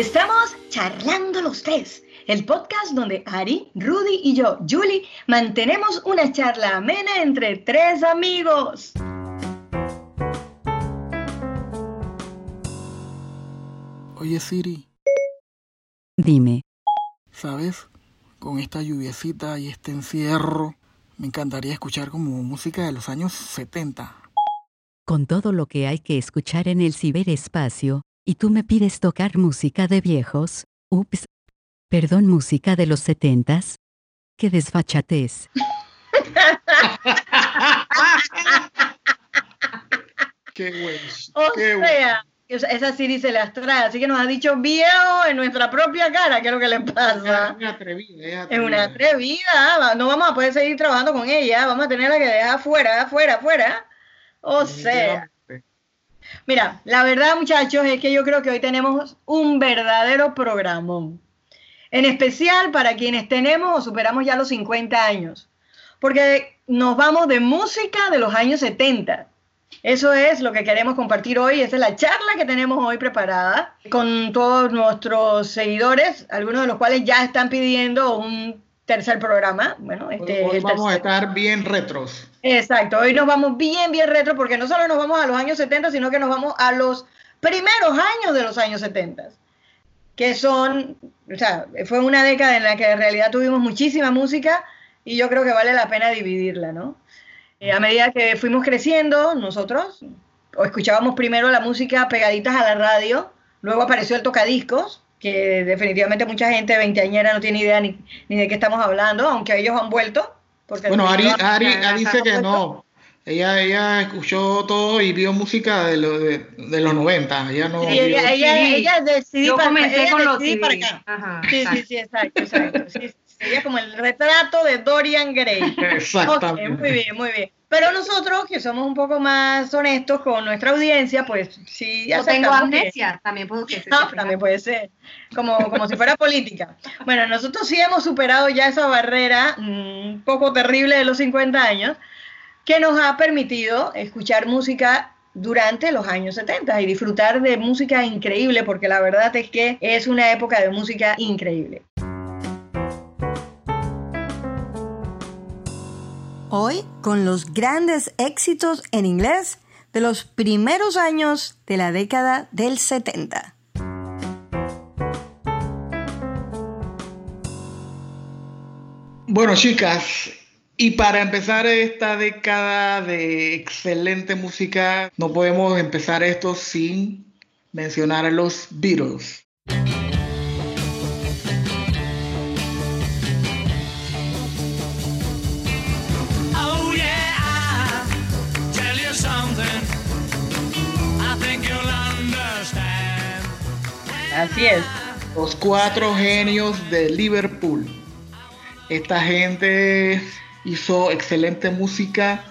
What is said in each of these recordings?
Estamos charlando los tres, el podcast donde Ari, Rudy y yo, Julie, mantenemos una charla amena entre tres amigos. Oye Siri, Dime, ¿sabes? Con esta lluviecita y este encierro, me encantaría escuchar como música de los años 70. con todo lo que hay que escuchar en el ciberespacio, y tú me pides tocar música de viejos, ups, perdón, música de los setentas. ¡Qué desfachatez! Qué bueno. O qué sea, esa- esa Siri se las trae, así que nos ha dicho viejo en nuestra propia cara, ¿qué es lo que le pasa? Una atrevida, Es una atrevida. atrevida, va- no vamos a poder seguir trabajando con ella, vamos a tenerla que dejar afuera, afuera, afuera. O sea. Mira, la verdad muchachos es que yo creo que hoy tenemos un verdadero programón. En especial para quienes tenemos o superamos ya los 50 años. Porque nos vamos de música de los años 70. Eso es lo que queremos compartir hoy. Esa es la charla que tenemos hoy preparada con todos nuestros seguidores, algunos de los cuales ya están pidiendo un tercer programa. Bueno, este Hoy vamos a estar bien retros. Exacto, hoy nos vamos bien, bien retro, porque no solo nos vamos a los años 70, sino que nos vamos a los primeros años de los años 70, que son, o sea, fue una década en la que en realidad tuvimos muchísima música y yo creo que vale la pena dividirla, ¿no? Eh, a medida que fuimos creciendo, nosotros escuchábamos primero la música pegaditas a la radio, luego apareció el tocadiscos, que definitivamente mucha gente veinteañera no tiene idea ni, ni de qué estamos hablando, aunque ellos han vuelto. Porque Bueno, Ari, Ari, dice que no. Ella, ella escuchó todo y vio música de, lo- de, de los 90. Ella no Sí, vio- ella, ella, ella decidí Yo para, comencé ella con los para acá. Ajá, Sí, sí, sí, exacto, exacto. Sí, ella como el retrato de Dorian Gray. Exactamente. muy bien, muy bien. Pero nosotros, que somos un poco más honestos con nuestra audiencia, pues sí Yo tengo que- amnesia, también puedo que se No, también puede ser, como, como si fuera política. Bueno, nosotros sí hemos superado ya esa barrera mm, un poco terrible de los 50 años, que nos ha permitido escuchar música durante los años 70 y disfrutar de música increíble, porque la verdad es que es una época de música increíble. Hoy con los grandes éxitos en inglés de los primeros años de la década del 70. Bueno, chicas, y para empezar esta década de excelente música, no podemos empezar esto sin mencionar a los Beatles. Así es. Los cuatro genios de Liverpool. Esta gente hizo excelente música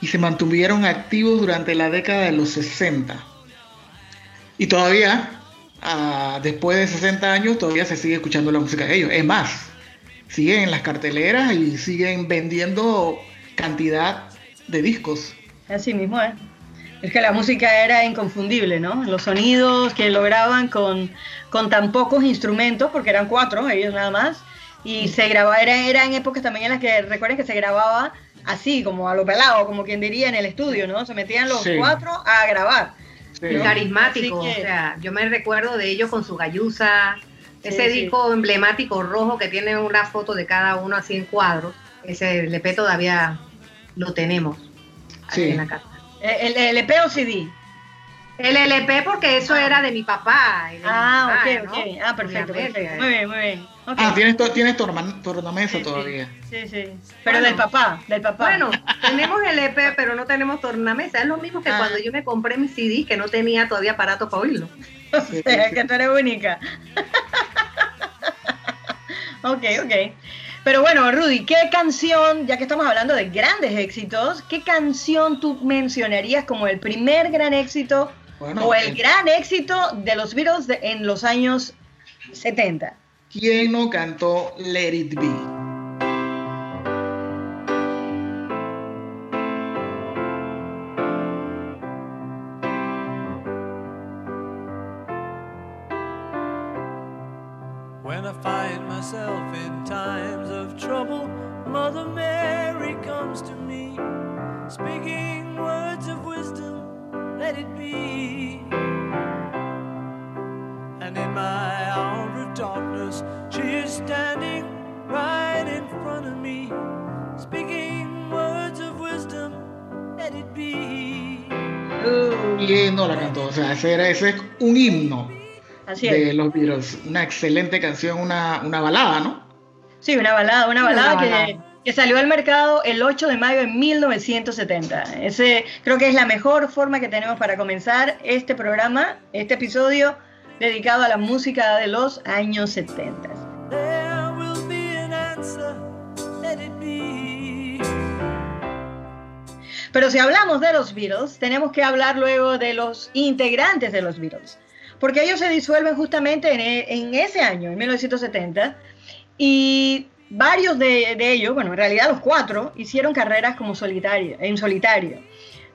y se mantuvieron activos durante la década de los 60. Y todavía, ah, después de 60 años, todavía se sigue escuchando la música de ellos. Es más, siguen en las carteleras y siguen vendiendo cantidad de discos. Así mismo es. Es que la música era inconfundible, ¿no? Los sonidos que lograban con, con tan pocos instrumentos, porque eran cuatro, ellos nada más, y se grababa, era, era en épocas también en las que recuerden que se grababa así, como a lo pelado, como quien diría en el estudio, ¿no? Se metían los Sí. cuatro a grabar. Sí. Carismático, que- o sea, yo me recuerdo de ellos con su galluza, ese Sí, sí. disco emblemático rojo que tiene una foto de cada uno así en cuadros, ese LP todavía lo tenemos aquí en la casa. ¿El, el LP o CD? El LP porque eso era de mi papá. mi Ah, ok, ¿no? ok. Ah, perfecto, perfecto. Muy bien, muy bien. Ok. Ah, tienes, to- tienes torna- tornamesa Sí, todavía. Sí, sí. Pero Bueno. del papá, del papá. Bueno, tenemos el EP, pero no tenemos tornamesa. Es lo mismo que Ah. cuando yo me compré mi CD, que no tenía todavía aparato para oírlo. O sea, que tú eres única. ok, ok. Pero bueno, Rudy, ¿qué canción, ya que estamos hablando de grandes éxitos, qué canción tú mencionarías como el primer gran éxito Bueno, o el gran éxito de los Beatles de- en los años 70? ¿Quién no cantó Let It Be? Speaking words of wisdom, let it be. And in my hour of darkness, she is standing right in front of me, speaking words of wisdom, let it be. Lindo la cantó, o sea, ese, era, ese es un himno así de es. los Beatles. Una excelente canción, una, una balada, ¿no? Sí, una balada, una Una balada, balada. Que, salió al mercado el 8 de mayo de 1970. Ese creo que es la mejor forma que tenemos para comenzar este programa, este episodio dedicado a la música de los años 70. There will be an answer, let it be. Pero si hablamos de los Beatles, tenemos que hablar luego de los integrantes de los Beatles, porque ellos se disuelven justamente en, e- en ese año, en 1970, y varios de, de ellos, bueno, en realidad los cuatro, hicieron carreras como solitario, en solitario.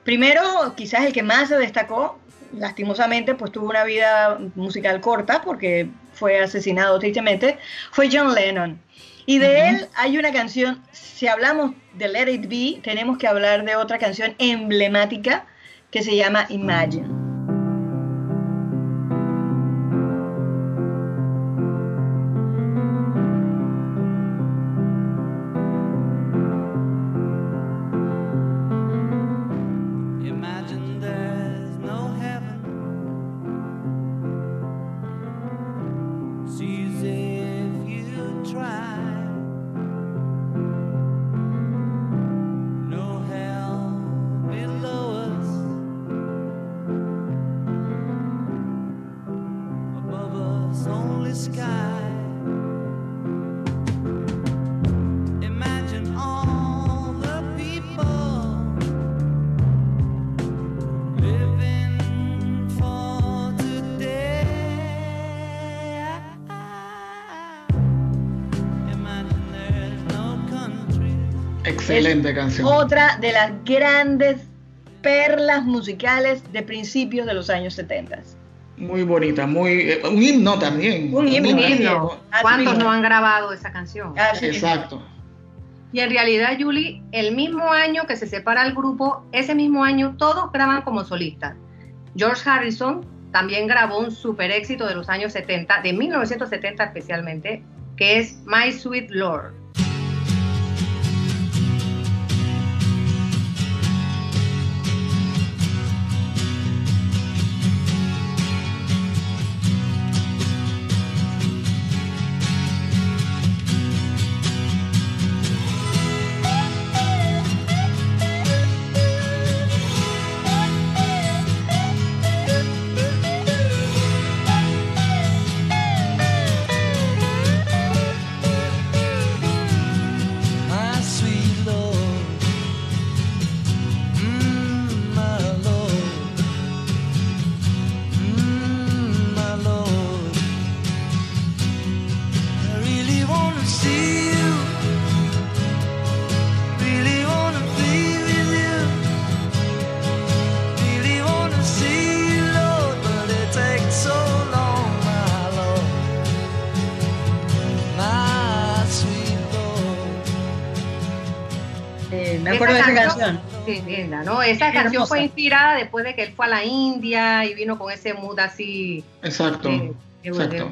Primero, quizás el que más se destacó, lastimosamente, pues tuvo una vida musical corta porque fue asesinado tristemente, fue John Lennon. Y de él hay una canción, si hablamos de Let It Be, tenemos que hablar de otra canción emblemática que se llama. Imagine Excelente canción. Otra de las grandes perlas musicales de principios de los años 70. Muy bonita, muy eh, un himno también. Un himno, un también. himno. ¿Cuántos no han grabado esa canción? Así. Exacto. Y en realidad, Julie, el mismo año que se separa el grupo, ese mismo año todos graban como solistas. George Harrison también grabó un super éxito de los años 70, de 1970 especialmente, que es My Sweet Lord. Linda, ¿no? Esa Es canción hermosa. fue inspirada después de que él fue a la India y vino con ese mood así. Exacto. eh, exacto.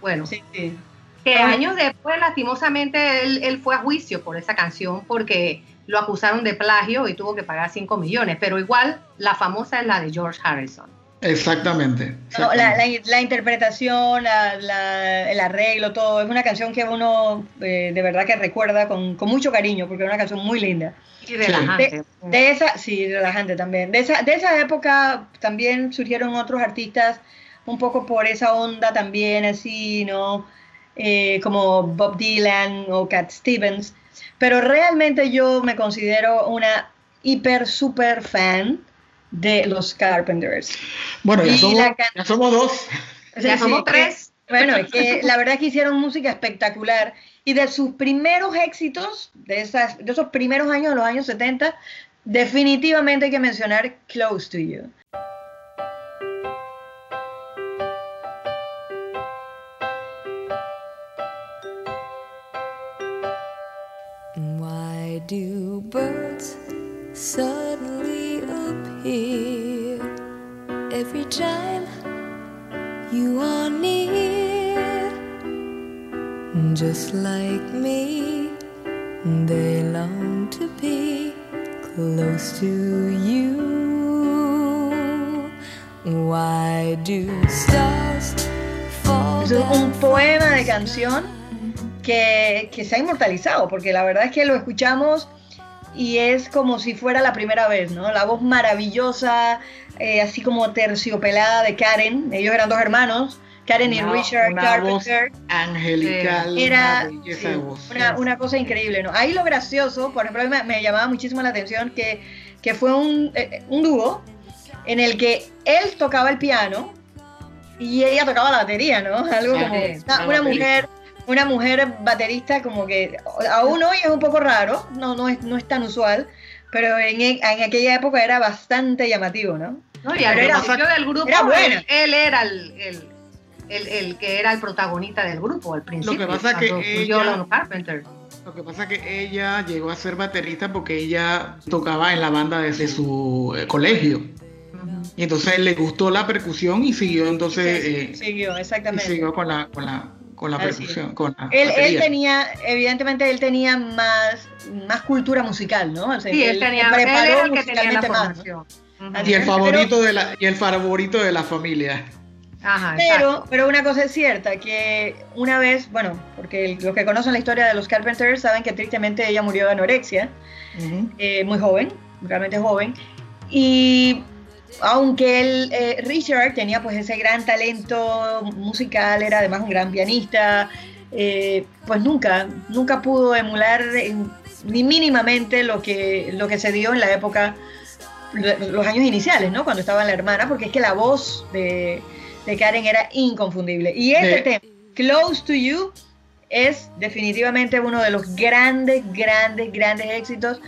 bueno, Sí, sí. que Ah. años después, lastimosamente, él, él fue a juicio por esa canción porque lo acusaron de plagio y tuvo que pagar 5 millones. Pero igual, la famosa es la de George Harrison. Exactamente. La, exactamente. la- la interpretación, la- la- el arreglo, todo, es una canción que uno eh, de verdad que recuerda con, con mucho cariño, porque es una canción muy linda. Y relajante. De esa, sí, relajante también. De esa, de esa época también surgieron otros artistas un poco por esa onda también, así, ¿no? Eh, como Bob Dylan o Cat Stevens. Pero realmente yo me considero una hiper, super fan de los Carpenters. Bueno, ya y somos, la can- ya somos dos. Ya Sí, somos que- tres. Bueno, es que la verdad es que hicieron música espectacular. Y de sus primeros éxitos, de, esas, de esos primeros años, de los años 70, definitivamente hay que mencionar Close to You. Just like me, they long to be close to you. Why do stars fall Es un poema de canción que, que se ha inmortalizado, porque la verdad es que lo escuchamos y es como si fuera la primera vez, ¿no? La voz maravillosa, eh, así como terciopelada de Karen. Ellos eran dos hermanos, Karen y Richard una voz Carpenter. angelical, Era una belleza de sí, voz. una, una cosa increíble, ¿no? Ahí lo gracioso, por ejemplo, a mí me, me llamaba muchísimo la atención que, que fue un, eh, un dúo en el que él tocaba el piano y ella tocaba la batería, ¿no? Algo Sí, como sí, una, mujer, una mujer baterista como que aún hoy es un poco raro, no, no, es, no es tan usual, pero en, en aquella época era bastante llamativo, ¿no? No, y al principio del grupo, era buena. él, él era el, el, el- el que era el protagonista del grupo al principio. pasa que ella- Carpenter. Lo que pasa es que ella llegó a ser baterista porque ella tocaba en la banda desde su eh, colegio. Y entonces le gustó la percusión y siguió entonces Sí, eh, siguió, y exactamente. siguió con la con la con la percusión, con la Él, él tenía, evidentemente, él tenía más, más cultura musical, ¿no? O sea, Sí, que él, tenía, él preparó era el que tenía la y el Pero- favorito de la y el favorito de la familia. Ajá, Pero, pero una cosa es cierta, que una vez, bueno, porque los que conocen la historia de los Carpenters saben que tristemente ella murió de anorexia, eh, muy joven, realmente joven, y aunque él, eh, Richard tenía pues ese gran talento musical, era además un gran pianista, eh, pues nunca, nunca pudo emular ni mínimamente lo que, lo que se dio en la época, lo- los años iniciales, ¿no? Cuando estaba la hermana, porque es que la voz de, de Karen era inconfundible. Y este tema, Close to You, es definitivamente uno de los grandes, grandes, grandes éxitos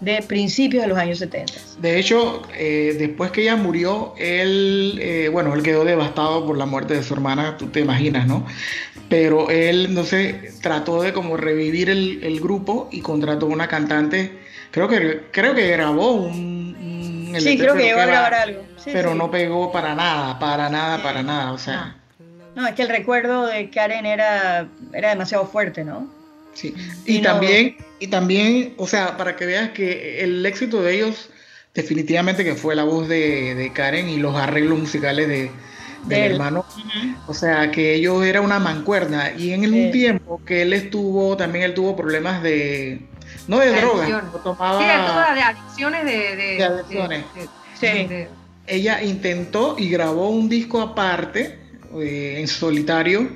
de principios de los años 70. De hecho, eh, después que ella murió, él, eh, bueno, él quedó devastado por la muerte de su hermana, tú te imaginas, ¿no? Pero él, no sé, trató de como revivir el, el grupo y contrató una cantante, creo que, creo que grabó un... un Sí, creo que llegó a grabar algo. Sí, pero sí. no pegó para nada, para nada, para nada, o sea, No, es que el recuerdo de Karen era, era demasiado fuerte, ¿no? sí. Y Y no- también, y también, o sea, para que veas que el éxito de ellos definitivamente que fue la voz de, de Karen y los arreglos musicales de, De del hermano. O sea, que ellos era una mancuerna. Y en el un Sí. tiempo que él estuvo, también él tuvo problemas de, no de drogas, tomaba, Sí, de adicciones de... De, De adicciones. de- de- Sí. Ella intentó y grabó un disco aparte, eh, en solitario,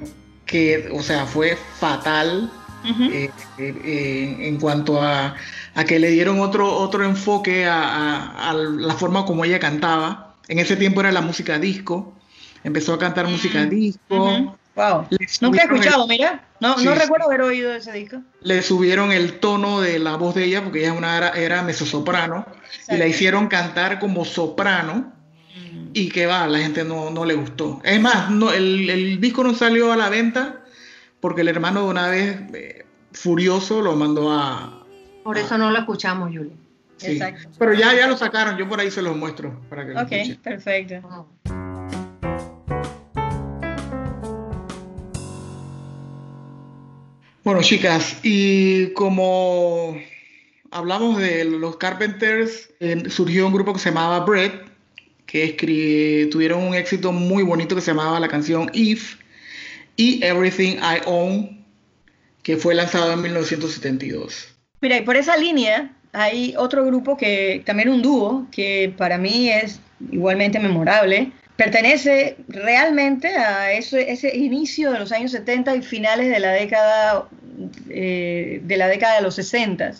que, o sea, fue fatal eh, eh, eh, en cuanto a, a que le dieron otro, otro enfoque a, a- a la forma como ella cantaba. En ese tiempo era la música disco. Empezó a cantar música disco. Wow. Nunca he el- escuchado, mira. No, Sí, no recuerdo haber oído ese disco. le subieron el tono de la voz de ella porque ella una, era, era mezzosoprano y la hicieron cantar como soprano y que va, la gente no, no le gustó. Es más, no, el, el disco no salió a la venta porque el hermano de una vez eh, furioso lo mandó a... Por eso no lo escuchamos, Yuli. sí. Exacto. Pero ya, ya lo sacaron, yo por ahí se los muestro para que lo Ok, escuchen. perfecto. Bueno, chicas, y como hablamos de los Carpenters, eh, surgió un grupo que se llamaba Bread, que tuvieron un éxito muy bonito que se llamaba la canción If y Everything I Own, que fue lanzado en 1972. Mira, y por esa línea hay otro grupo que también un dúo que para mí es igualmente memorable. Pertenece realmente a ese, ese inicio de los años 70 y finales de la década eh, de la década de los 60.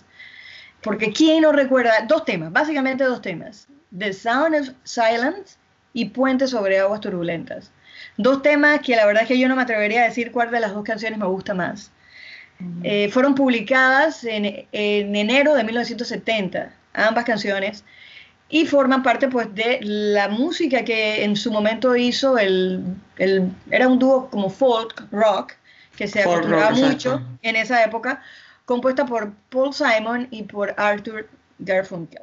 Porque quién no recuerda dos temas, básicamente dos temas: The Sound of Silence y Puente sobre aguas turbulentas. Dos temas que la verdad es que yo no me atrevería a decir cuál de las dos canciones me gusta más. Eh, fueron publicadas en, en enero de 1970, ambas canciones, y forman parte pues de la música que en su momento hizo el, el- era un dúo como folk rock, que se Folk acostumbraba rock, mucho exacto. en esa época, compuesta por Paul Simon y por Arthur Garfunkel.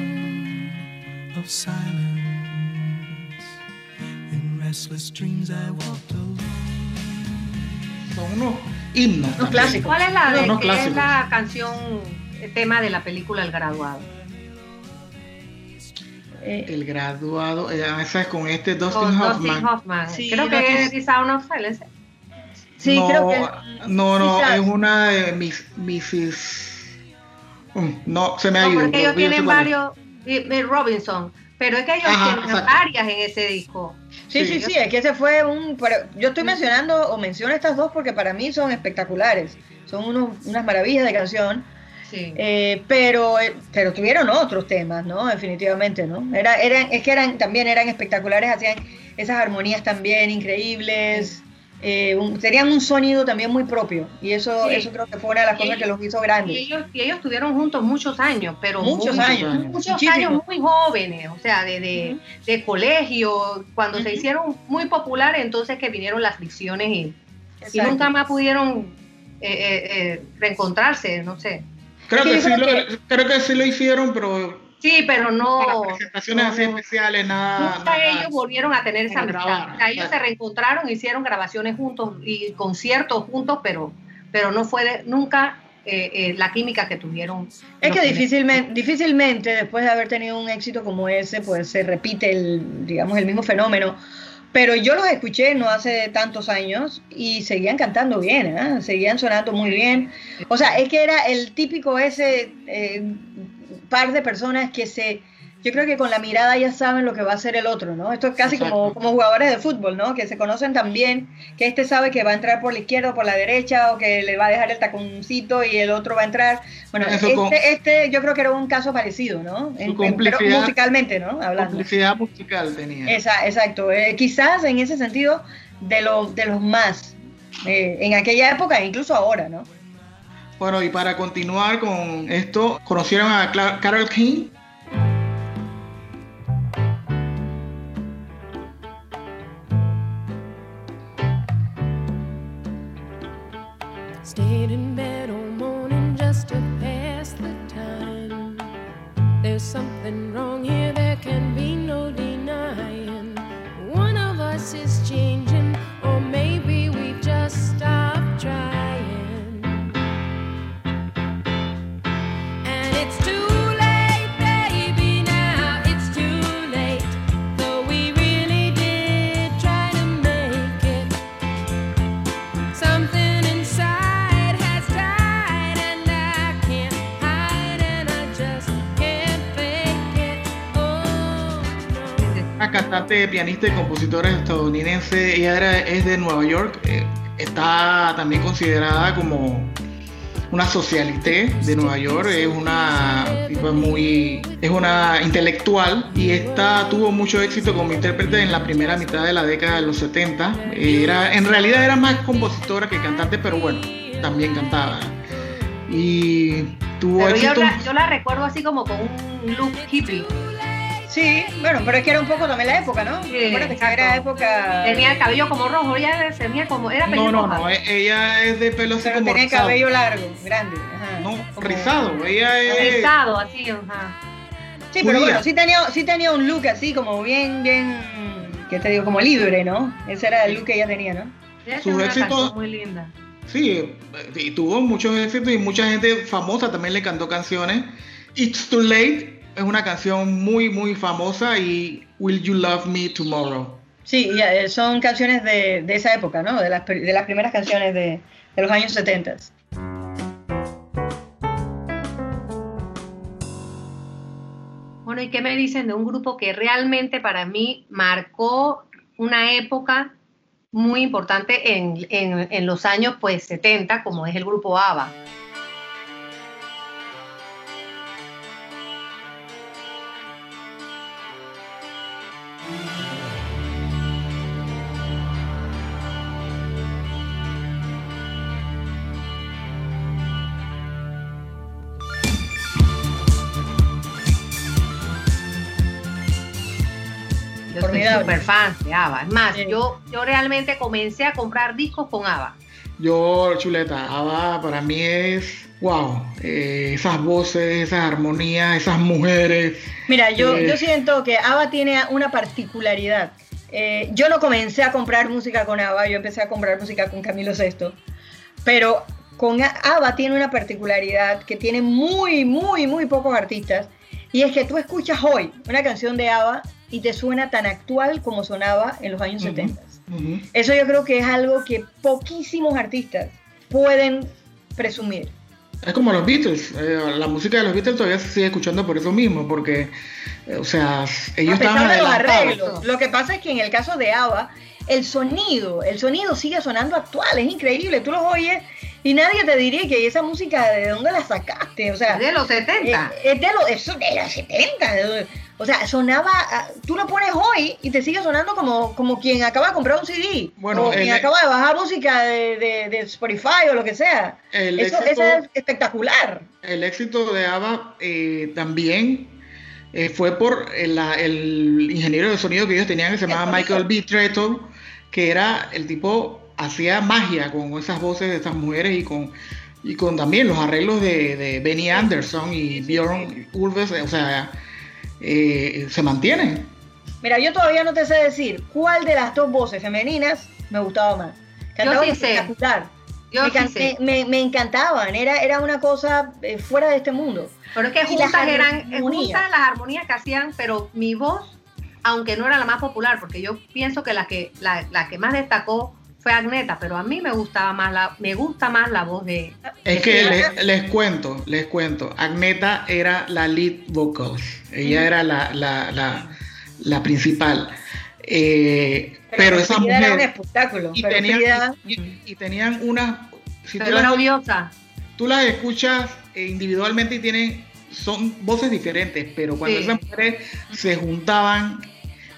of silence. In restless dreams I walked alone. Son unos himnos. Unos también. clásicos. ¿Cuál es la, de, es la canción, el tema de la película El Graduado? Eh, El graduado, eh, esa es con este Dustin Con Hoffman. Dustin Hoffman. Sí, Creo que es The Sound of Silence. sí, no, creo que. No, no, quizás. es una de mis, Mrs. Mm, No, se me ha No, ido. porque ellos tienen varios, Robinson, pero es que ellos Ajá, tienen exacto. varias en ese disco. Sí, sí, Sí. sí, es que ese fue un... pero yo estoy mencionando o menciono estas dos porque para mí son espectaculares. Son unos- unas maravillas de canción. Sí. Eh, pero, eh, pero tuvieron otros temas, ¿no? Definitivamente, ¿no? Era, eran, es que eran, también eran espectaculares, hacían esas armonías también increíbles, eh, un- tenían un sonido también muy propio, y eso, Sí. eso creo que fue una de las Y cosas que los hizo Y grandes. ellos, y ellos estuvieron juntos muchos años, pero Muchos muy- años, muchos años muy jóvenes, o sea, de, de, de colegio, cuando se hicieron muy populares, entonces que vinieron las fricciones y, nunca más pudieron eh, eh, eh, reencontrarse, no sé. Creo, Sí, que sí creo lo, creo que sí lo hicieron, pero Sí, pero no. para presentaciones así especiales, nada. Nunca nada. ellos volvieron a tener esa amistad. grabar, ellos se reencontraron, hicieron grabaciones juntos y conciertos juntos, pero, pero no fue de- nunca eh, eh, la química que tuvieron. Es que difícilmente, difícilmente después de haber tenido un éxito como ese, pues se repite el, digamos, el mismo fenómeno. Pero yo los escuché no hace tantos años y seguían cantando bien, ¿eh? seguían sonando muy bien. O sea, es que era el típico ese eh, par de personas que se, yo creo que con la mirada ya saben lo que va a hacer el otro, ¿no? Esto es casi como, como jugadores de fútbol, ¿no? Que se conocen tan bien, que este sabe que va a entrar por la izquierda o por la derecha, o que le va a dejar el taconcito y el otro va a entrar. Bueno, este, con- este yo creo que era un caso parecido, ¿no? En- pero musicalmente, ¿no? Hablando. Complicidad musical tenía. Esa- exacto. Eh, quizás en ese sentido de, lo, de los más, eh, en aquella época e incluso ahora, ¿no? Bueno, y para continuar con esto, ¿conocieron a Carol King? Cantante, pianista y compositora estadounidense. Ella era, es de Nueva York. eh, está también considerada como una socialité de Nueva York. Es una muy. Es una intelectual. Y esta tuvo mucho éxito como intérprete en la primera mitad de la década de los 70. Era, en realidad era más compositora que cantante, pero bueno, también cantaba. Y tuvo Pero yo éxito. la, yo la recuerdo así como con un look hippie. Sí, bueno, pero es que era un poco también la época, ¿no? Sí, Acuérdate que era época... Tenía el cabello como rojo, ella tenía como, era No, no, no. e- Ella es de pelo así Pero como tenía rizado. cabello largo, grande. ajá, No, como- rizado. Ella es. Rizado, así, ajá. Sí, pero bueno, sí tenía, sí tenía un look así como bien, bien, ¿qué te digo? Como libre, ¿no? Ese era el look que ella tenía, ¿no? Ella Sus éxitos- muy linda. Sí, y tuvo muchos éxitos y mucha gente famosa también le cantó canciones. It's Too Late es una canción muy, muy famosa y Will You Love Me Tomorrow. Sí, eh, son canciones de, de esa época, ¿no? De las, de las primeras canciones de, de los años 70. Bueno, ¿y qué me dicen de un grupo que realmente para mí marcó una época muy importante en, en- en los años pues 70, como es el grupo ABBA? Súper fan de ABBA. Es más, Sí. yo, yo realmente comencé a comprar discos con ABBA. Yo, chuleta, ABBA para mí es, wow, eh, esas voces, esas armonías, esas mujeres. Mira, yo, Eh. yo siento que ABBA tiene una particularidad. Eh, yo no comencé a comprar música con ABBA, yo empecé a comprar música con Camilo VI, pero con A- ABBA tiene una particularidad que tiene muy, muy, muy pocos artistas, y es que tú escuchas hoy una canción de ABBA y te suena tan actual como sonaba en los años Ujú. 70. Ujú. Eso yo creo que es algo que poquísimos artistas pueden presumir. Es como los Beatles, eh, la música de los Beatles todavía se sigue escuchando por eso mismo, porque, eh, o sea, ellos a pesar estaban de los adelantados. arreglos. Lo que pasa es que en el caso de ABBA, el sonido, el sonido sigue sonando actual, es increíble. Tú los oyes y nadie te diría que esa música, ¿de dónde la sacaste? O sea, De los 70. eh, es de los, eso de los 70. O sea, sonaba, ah, tú lo pones hoy y te sigue sonando como, como quien acaba de comprar un CD. Bueno, o quien el- acaba de bajar música de, de- de Spotify o lo que sea. El Eso, éxito- eso es espectacular. El éxito de ABBA eh, también eh, fue por el, el ingeniero de sonido que ellos tenían que se llamaba. Michael B. Tretton, que era el tipo, hacía magia con esas voces de estas mujeres y con, y con también los arreglos de, de Benny Anderson y Bjorn Ulves, o sea, eh, se mantienen. Mira, yo todavía no te sé decir cuál de las dos voces femeninas me gustaba más. Cantaban sí sé. espectacular. Yo me, sí sé. me- me encantaban, era, era una cosa eh, fuera de este mundo. Pero es que las juntas eran juntas las armonías que hacían, pero mi voz, aunque no era la más popular, porque yo pienso que la que la, la que más destacó fue Agneta, pero a mí me gustaba más la me gusta más la voz de Es que les, les cuento, les cuento. Agneta era la lead vocal. Ella era la, la, la, la principal. Eh, pero esa Frida era un mujer. espectáculo. Y pero tenían, Frida- y, y tenían unas. Si tú pero las, era odiosa. tú las escuchas eh, individualmente y tienen. Son voces diferentes, pero cuando Sí. esas mujeres se juntaban,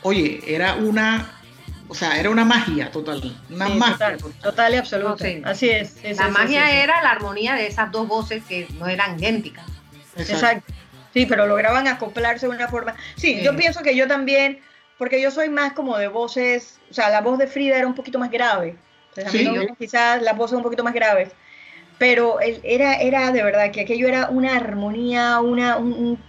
oye, era una. O sea, era una magia total. Una sí, magia. total, total. total y absoluta. Así es. La magia era la armonía de esas dos voces que no eran idénticas. Exacto. Exacto. Sí, pero lograban acoplarse de una forma. Sí, Sí. yo pienso que yo también, porque yo soy más como de voces, o sea, la voz de Frida era un poquito más grave. Entonces, a mí Sí. me gustan quizás las voces un poquito más graves. Pero era, era de verdad que aquello era una armonía, una, un- un,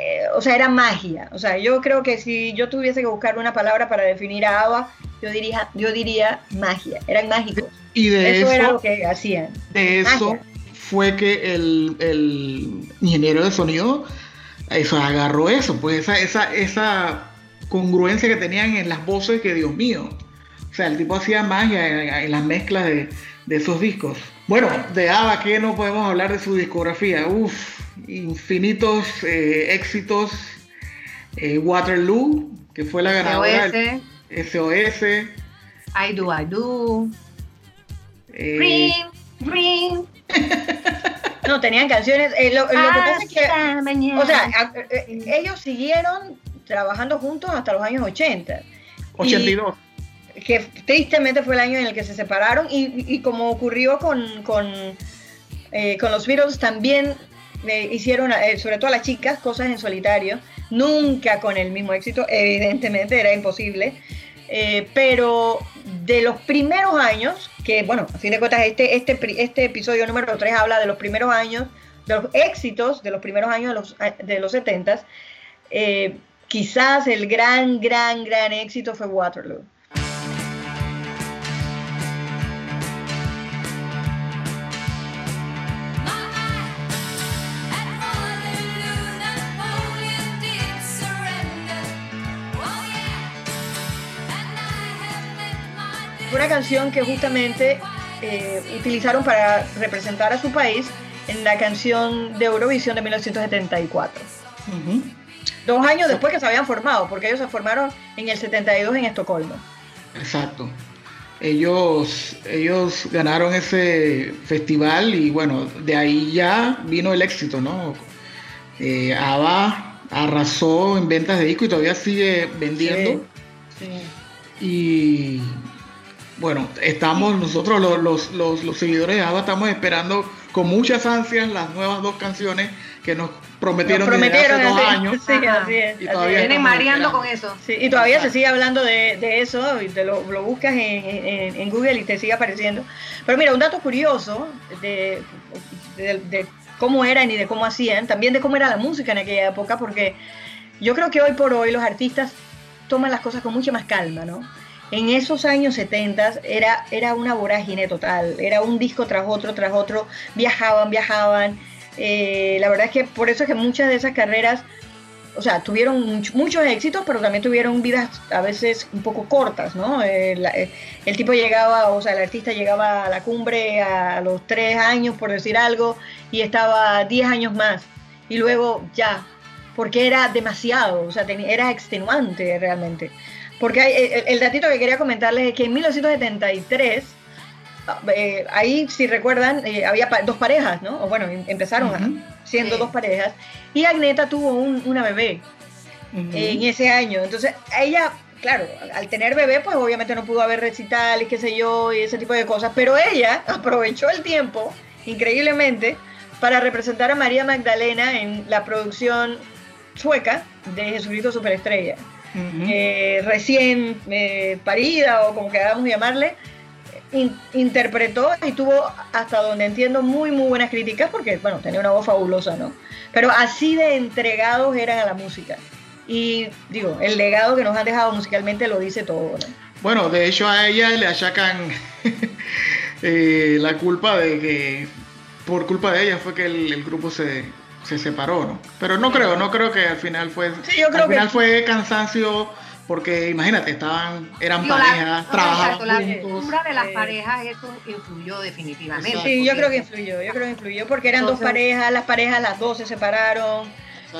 eh, o sea, era magia. O sea, yo creo que si yo tuviese que buscar una palabra para definir a ABBA, yo diría, yo diría magia. Eran mágicos. Y de Eso, eso, era lo que hacían. de eso fue que el, el ingeniero de sonido eso agarró eso, pues esa, esa, esa congruencia que tenían en las voces que Dios mío. O sea, el tipo hacía magia en, en las mezclas de, de esos discos. Bueno, de ABBA, ¿qué no podemos hablar de su discografía? Uf, infinitos eh, éxitos. Eh, Waterloo, que fue la ganadora SOS, SOS. I Do, I Do, eh, Ring, Ring, No, tenían canciones. eh, lo, lo que pasa es que hasta mañana. O sea, a- ellos siguieron trabajando juntos hasta los años 80. 82. Y que tristemente fue el año en el que se separaron y, y como ocurrió con, con, eh, con los Beatles, también eh, hicieron, sobre todo las chicas, cosas en solitario. Nunca con el mismo éxito, evidentemente era imposible. Eh, pero de los primeros años, que bueno, a fin de cuentas este, este, este episodio número 3 habla de los primeros años, de los éxitos de los primeros años de los, de los 70, eh, quizás el gran, gran, gran éxito fue Waterloo. Fue una canción que justamente eh, utilizaron para representar a su país en la canción de Eurovisión de 1974. Ujú. Dos años después que se habían formado, porque ellos se formaron en el 72 en Estocolmo. Exacto. Ellos, ellos ganaron ese festival y bueno, de ahí ya vino el éxito, ¿no? Eh, ABBA arrasó en ventas de disco y todavía sigue vendiendo. Sí. Y bueno, estamos nosotros los, los, los, los seguidores de ABBA estamos esperando con muchas ansias las nuevas dos canciones que nos prometieron, Nos desde hace prometieron dos así. años. Sí, Ajá. así es. Y todavía. Vienen mareando con eso. Sí, y todavía Exacto. se sigue hablando de, de eso, y te lo, lo buscas en, en- en Google y te sigue apareciendo. Pero mira, un dato curioso de, de- de cómo eran y de cómo hacían, también de cómo era la música en aquella época, porque yo creo que hoy por hoy los artistas toman las cosas con mucha más calma, ¿no? En esos años 70 era, era una vorágine total, era un disco tras otro, tras otro, viajaban, viajaban. Eh, la verdad es que por eso es que muchas de esas carreras o sea, tuvieron much- muchos éxitos, pero también tuvieron vidas a veces un poco cortas, ¿no? Eh, eh, el tipo llegaba, o sea, el artista llegaba a la cumbre a los tres años, por decir algo, y estaba diez años más, y luego ya, porque era demasiado, o sea, teni- era extenuante realmente. Porque hay- el, el datito que quería comentarles es que en 1973, ah, eh, ahí, si recuerdan, eh, había pa- dos parejas, ¿no? O bueno, em- empezaron a- siendo Sí. dos parejas, y Agneta tuvo un- una bebé en ese año. Entonces, a ella, claro, al- tener bebé, pues obviamente no pudo haber recital y qué sé yo, y ese tipo de cosas, pero ella aprovechó el tiempo, increíblemente, para representar a María Magdalena en la producción sueca de Jesucristo Superestrella. Eh, recién eh, parida o como queramos llamarle, in- interpretó y tuvo, hasta donde entiendo, muy, muy buenas críticas porque, bueno, tenía una voz fabulosa, ¿no? Pero así de entregados eran a la música. Y digo, el legado que nos han dejado musicalmente lo dice todo, ¿no? Bueno, de hecho a ella le achacan eh, la culpa de que por culpa de ella fue que el, el grupo se, se separó, ¿no? Pero no creo, no creo que al final fue Sí, yo creo al final que- fue cansancio porque imagínate, estaban eran Digo, la- parejas, no, trabajaban exacto, la juntos. cultura de las Eh, parejas, eso influyó definitivamente. Exacto. Sí, yo creo que influyó, yo creo que influyó porque eran dos parejas, las parejas, las dos se separaron.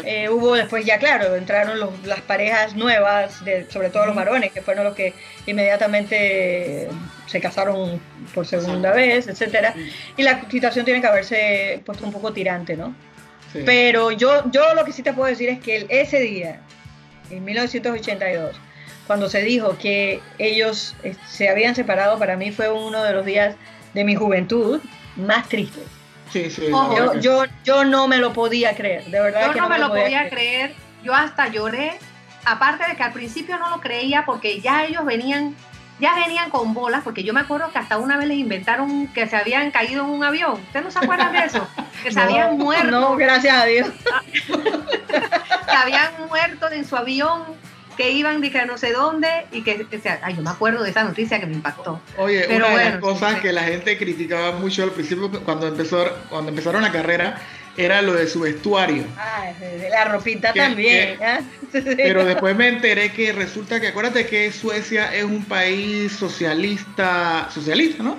Eh, hubo después ya claro, entraron los- las parejas nuevas, de, sobre todo los varones, que fueron los que inmediatamente se casaron por segunda Exacto. vez, etcétera. Y la situación tiene que haberse puesto un poco tirante, ¿no? Sí. Pero yo, yo lo que sí te puedo decir es que ese día, en 1982, cuando se dijo que ellos eh, se habían separado, para mí fue uno de los días de mi juventud más tristes. Sí, sí, Ojo, Yo, que- yo, yo no me lo podía creer, de verdad Yo que no me lo lo podía creer, yo hasta lloré, aparte de que al principio no lo creía porque ya ellos venían, ya venían con bolas, porque yo me acuerdo que hasta una vez les inventaron que se habían caído en un avión. ¿Ustedes no se acuerdan de eso? Que se No, habían muerto, No, gracias a Dios. que habían muerto en su avión, que iban de que no sé dónde y que, o sea, ay, yo me acuerdo de esa noticia que me impactó. Oye, Pero una de las cosas sí. que la gente criticaba mucho al principio cuando empezó cuando empezaron la carrera era lo de su vestuario. Ay, la ropita ¿Qué- también. ¿ah? Pero después me enteré que resulta que acuérdate que Suecia es un país socialista, socialista, ¿no?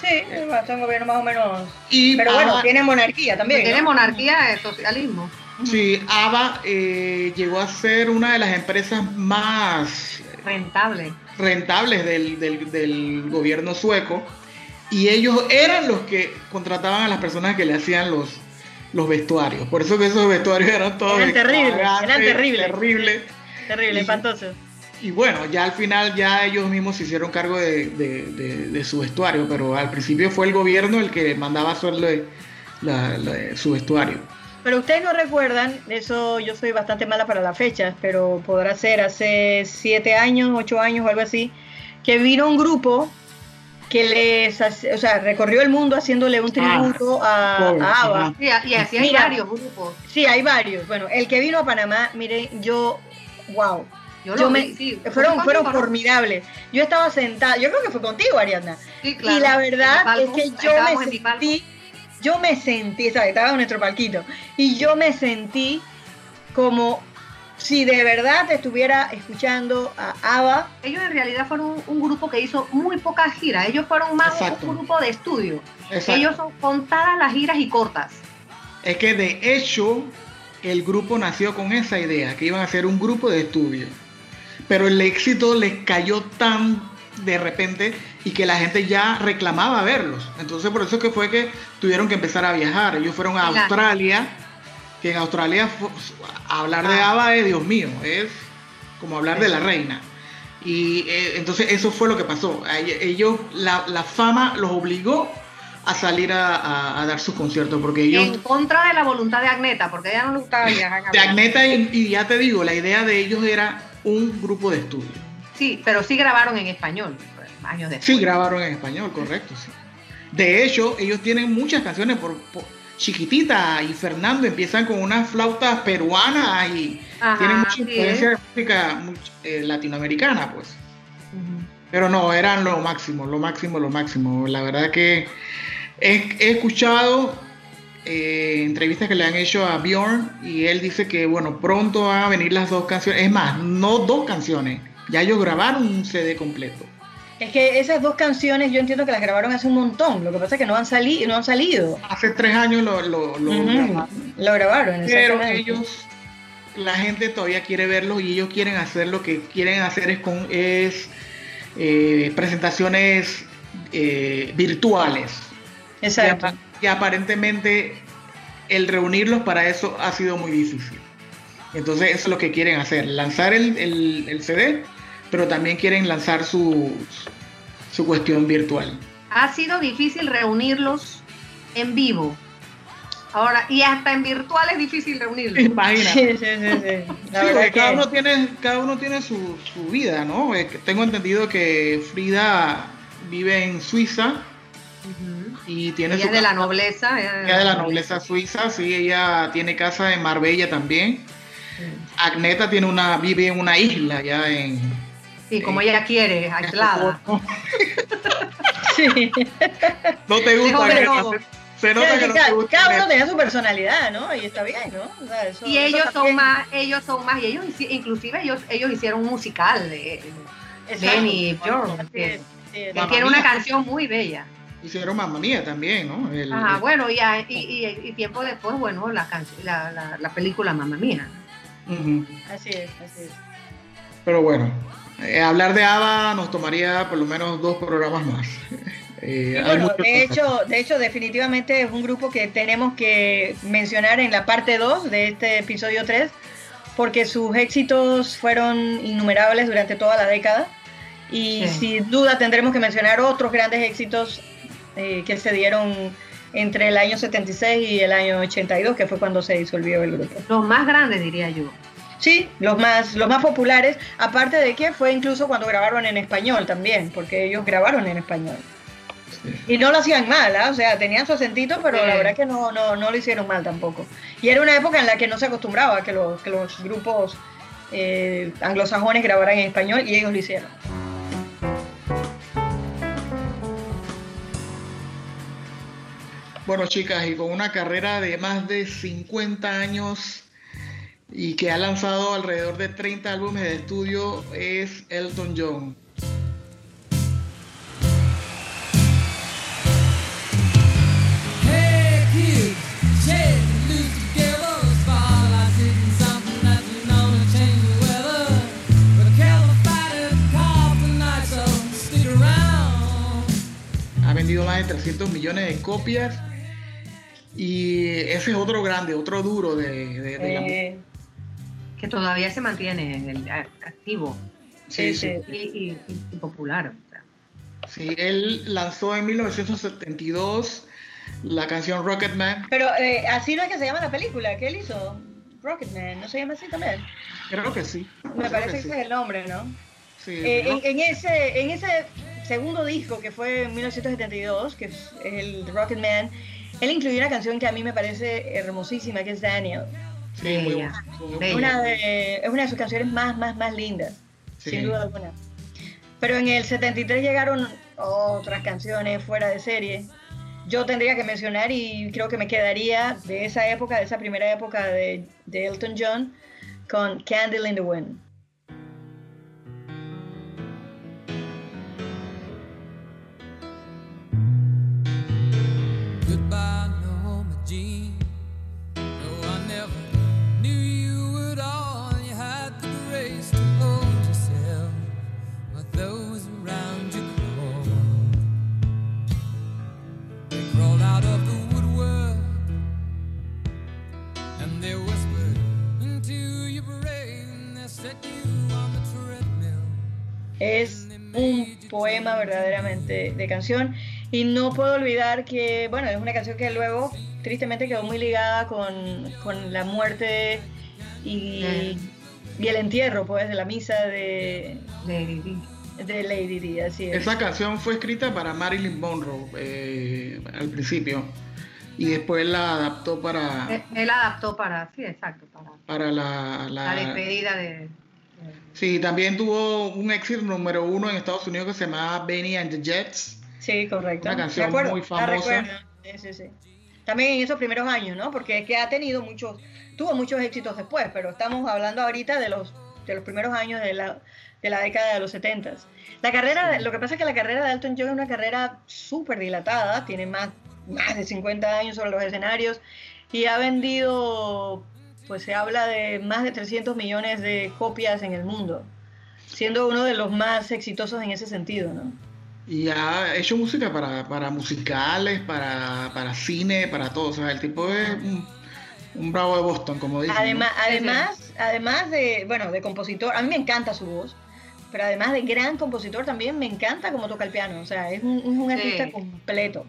Sí, es un gobierno más o menos. Y Pero bueno, tiene monarquía también. Tiene ¿no? monarquía de socialismo. sí, ABBA eh, llegó a ser una de las empresas más Rentable. rentables del, del- del gobierno sueco y ellos eran los que contrataban a las personas que le hacían los, los vestuarios. Por eso que esos vestuarios eran todos Eran terribles, eran terribles. terribles. Terrible, Y- espantoso. Y bueno, ya al final ya ellos mismos se hicieron cargo de, de- de- de su vestuario, pero al principio fue el gobierno el que mandaba hacerle la- la- su vestuario. Pero ustedes no recuerdan, eso yo soy bastante mala para las fechas, pero podrá ser hace siete años, ocho años o algo así, que vino un grupo que les, hace- o sea, recorrió el mundo haciéndole un tributo a, pobre, a ABBA. ajá. Y, así hay Mira. varios grupos. Sí, hay varios. Bueno, el que vino a Panamá, miren, yo, wow, Yo, yo lo me, vi, sí. fueron, ¿Fue fueron formidables. Yo estaba sentada, yo creo que fue contigo, Ariadna. Sí, claro. Y la verdad es que yo me sentí, yo me sentí, ¿sabes? Estaba en nuestro palquito, y yo me sentí como si de verdad estuviera escuchando a ABBA. Ellos en realidad fueron un, grupo que hizo muy pocas giras. Ellos fueron más un- Exacto. un grupo de estudio. Exacto. Ellos son contadas las giras y cortas. Es que de hecho el grupo nació con esa idea, que iban a ser un grupo de estudio. Pero el éxito les cayó tan de repente y que la gente ya reclamaba verlos. Entonces por eso que fue que tuvieron que empezar a viajar. Ellos fueron a Claro. Australia, que en Australia hablar de Ah. ABBA es Dios mío, es como hablar de la reina. Y eh, entonces eso fue lo que pasó. Ellos, la, la fama los obligó a salir a, a- a dar sus conciertos, porque ellos... En contra de la voluntad de Agneta, porque a ella no le gustaba viajar De. Agneta, y, y ya te digo, la idea de ellos era un grupo de estudio. Sí, pero sí grabaron en español, años después. Sí, grabaron en español, correcto, sí. De hecho, ellos tienen muchas canciones por, por- Chiquitita y Fernando empiezan con unas flautas peruanas y Ajá, tienen mucha influencia de música eh, latinoamericana, pues. Pero no, eran lo máximo, lo máximo, lo máximo. La verdad que he, he escuchado eh, entrevistas que le han hecho a Bjorn y él dice que, bueno, pronto van a venir las dos canciones. Es más, no dos canciones, ya ellos grabaron un CD completo. Es que esas dos canciones yo entiendo que las grabaron hace un montón. Lo que pasa es que no han, sali no han salido. Hace tres años lo, lo, lo Ujú, grabaron, Lo grabaron, pero ellos, la gente todavía quiere verlos y ellos quieren hacer lo que quieren hacer es con es eh, presentaciones eh, virtuales. Exacto. y aparentemente el reunirlos para eso ha sido muy difícil. Entonces eso es lo que quieren hacer, lanzar el, el- el CD, pero también quieren lanzar su, su cuestión virtual. Ha sido difícil reunirlos en vivo. Ahora, y hasta en virtual es difícil reunirlos. Imagina. Sí, sí, sí, sí. La Sí, verdad porque cada que- uno tiene, cada uno tiene su, su vida, ¿no? Eh, que Tengo entendido que Frida vive en Suiza y tiene Ella su es de la nobleza. ella ella de la nobleza suiza, sí, ella tiene casa en Marbella también. Agneta tiene una, vive en una isla ya en. Sí, como ella quiere, aislada. Sí. No te gusta todo. se, se nota Cada, que no te cada- gusta cada uno tenía su personalidad, ¿no? Y está bien, ¿no? O sea, eso- Y eso ellos son más, ellos son más, y ellos inclusive ellos, ellos hicieron un musical de. Benny y Bjorn, que- que tiene una canción muy bella. Hicieron Mamma Mía también, ¿no? El- Ajá, el- bueno, y, a- y, y- y tiempo después, bueno, la, canción, la, la, la película Mamma Mía. Así es, así es. Pero bueno, eh, hablar de ABBA nos tomaría por lo menos dos programas más. Eh, bueno, de hecho, de hecho, definitivamente es un grupo que tenemos que mencionar en la parte 2 de este episodio 3, porque sus éxitos fueron innumerables durante toda la década y Sí. sin duda tendremos que mencionar otros grandes éxitos eh, que se dieron entre el año 76 y el año 82, que fue cuando se disolvió el grupo. Los más grandes, diría yo. Sí, los más, los más populares, aparte de que fue incluso cuando grabaron en español también, porque ellos grabaron en español. Y no lo hacían mal, ¿ah? o sea, tenían su acentito, pero Sí. la verdad que no, no, no lo hicieron mal tampoco. Y era una época en la que no se acostumbraba a que los, que los grupos eh, anglosajones grabaran en español y ellos lo hicieron. Bueno, chicas, y con una carrera de más de 50 años y que ha lanzado alrededor de 30 álbumes de estudio, es Elton John. Ha vendido más de 300 millones de copias y ese es otro grande, otro duro de, de- de la música. Eh, Que todavía se mantiene en el, activo sí, sí. y, y- y- y popular. Sí, él lanzó en 1972 la canción Rocketman. Pero eh, así no es que se llama la película que él hizo, Rocketman, ¿no se llama así también? Creo que sí. Me creo parece que sí. ese es el nombre, ¿no? Sí, Eh, en, en ese, en ese segundo disco que fue en 1972, que es el Rocket Man, él incluyó una canción que a mí me parece hermosísima, que es Daniel. Sí, muy Bella, bueno, muy bella. bueno. Una de- es una de sus canciones más, más, más lindas, Sí. sin duda alguna. Pero en el 73 llegaron otras canciones fuera de serie. Yo tendría que mencionar y creo que me quedaría de esa época, de esa primera época de, de Elton John, con Candle in the Wind. Es un poema verdaderamente de canción. Y no puedo olvidar que, bueno, es una canción que luego tristemente quedó muy ligada con, con la muerte y, y, el entierro, pues, de la misa de Lady Di. de Lady Di, así es. Esa canción fue escrita para Marilyn Monroe eh, al principio y después la adaptó para, Él, él adaptó para, sí, exacto, para para la, la la, despedida de... Sí, también tuvo un éxito número uno en Estados Unidos que se llamaba Benny and the Jets. Sí, correcto. Una canción muy famosa. recuerdo. Sí, sí, sí. También en esos primeros años, ¿no? Porque es que ha tenido muchos, tuvo muchos éxitos después, pero estamos hablando ahorita de los, de los primeros años de la, de la década de los 70. La carrera, lo que pasa es que la carrera de Elton John es una carrera súper dilatada, tiene más, más de 50 años sobre los escenarios y ha vendido, pues se habla de más de 300 millones de copias en el mundo, siendo uno de los más exitosos en ese sentido, ¿no? Y ha hecho música para, para musicales, para, para cine, para todo. O sea, el tipo es un, un bravo de Boston, como dicen. Además, además, además de, bueno, de compositor, a mí me encanta su voz, pero además de gran compositor también me encanta cómo toca el piano, o sea, es un, es un Sí. artista completo.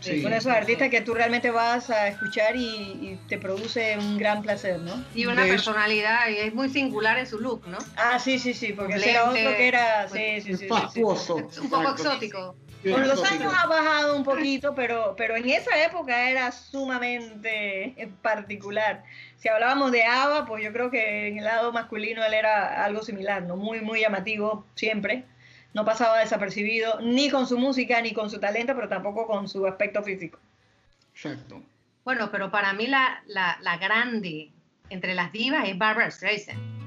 Sí. De esos artistas que tú realmente vas a escuchar y, y te produce un gran placer, ¿no? Y una De personalidad, y es muy singular en su look, ¿no? Ah, sí, sí, sí, porque ese era otro que era, pues, sí, sí. Fastuoso. Un poco exacto. exótico. Sí, Con los años ha bajado un poquito, pero, pero en esa época era sumamente particular. Si hablábamos de Ava, pues yo creo que en el lado masculino él era algo similar, ¿no? Muy, muy llamativo siempre. No pasaba desapercibido ni con su música ni con su talento, pero tampoco con su aspecto físico. Exacto. Bueno, pero para mí la, la, la grande entre las divas es Barbara Streisand.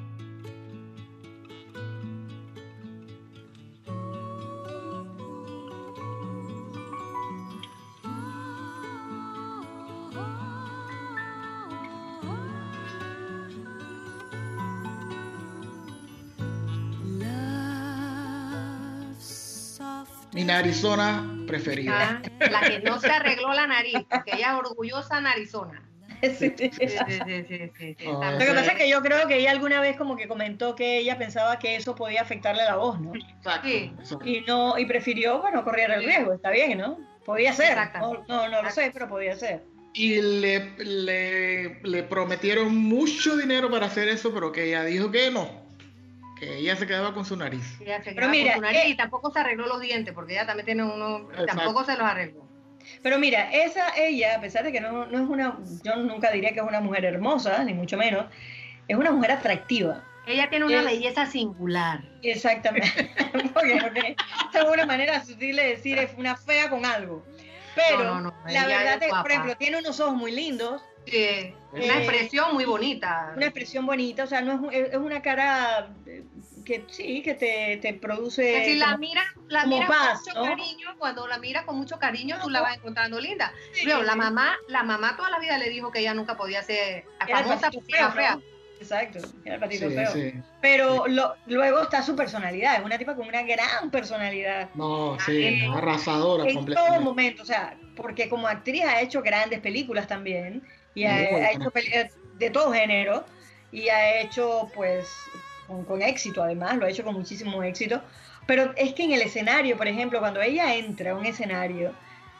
Mi narizona preferida. Ah, La que no se arregló la nariz, porque ella es orgullosa narizona. Sí. Sí, sí, sí, sí, sí, sí. Ah, Lo que pasa es que yo creo que ella alguna vez como que comentó que ella pensaba que eso podía afectarle la voz, ¿no? Exacto. Y no y prefirió, bueno, correr el riesgo, está bien, ¿no? Podía ser. No, no, no lo sé, pero podía ser. Y le, le, le prometieron mucho dinero para hacer eso, pero que ella dijo que no. Que ella se quedaba con su nariz. Ella se Pero mira, con su nariz eh, y tampoco se arregló los dientes, porque ella también tiene uno, Exacto. tampoco se los arregló. Pero mira, esa ella, a pesar de que no, no es una, yo nunca diría que es una mujer hermosa, ni mucho menos, es una mujer atractiva. Ella tiene una Es- belleza singular. Exactamente. porque, porque es una manera sutil de decir es una fea con algo. Pero No, no, no, la verdad, es por ejemplo, tiene unos ojos muy lindos, Sí, una Eh, expresión muy bonita. una expresión bonita, o sea, no es, es una cara eh, que sí, que te, te produce... que si la miras, la paz, con mucho ¿no? cariño, cuando la miras con mucho cariño, tú la vas encontrando linda. Sí, Pero la sí. mamá, la mamá toda la vida le dijo que ella nunca podía ser Era el famosa patito porque era feo, fea. Exacto, era el patito Sí, feo. sí. Pero lo- luego está su personalidad, es una tipa con una gran personalidad. No, sí, Eh, arrasadora En todo momento, o sea, porque como actriz ha hecho grandes películas también, y ha, ha hecho peli- eh, de todo género, y ha hecho, pues, con, con éxito además, lo ha hecho con muchísimo éxito. Pero es que en el escenario, por ejemplo, cuando ella entra a un escenario,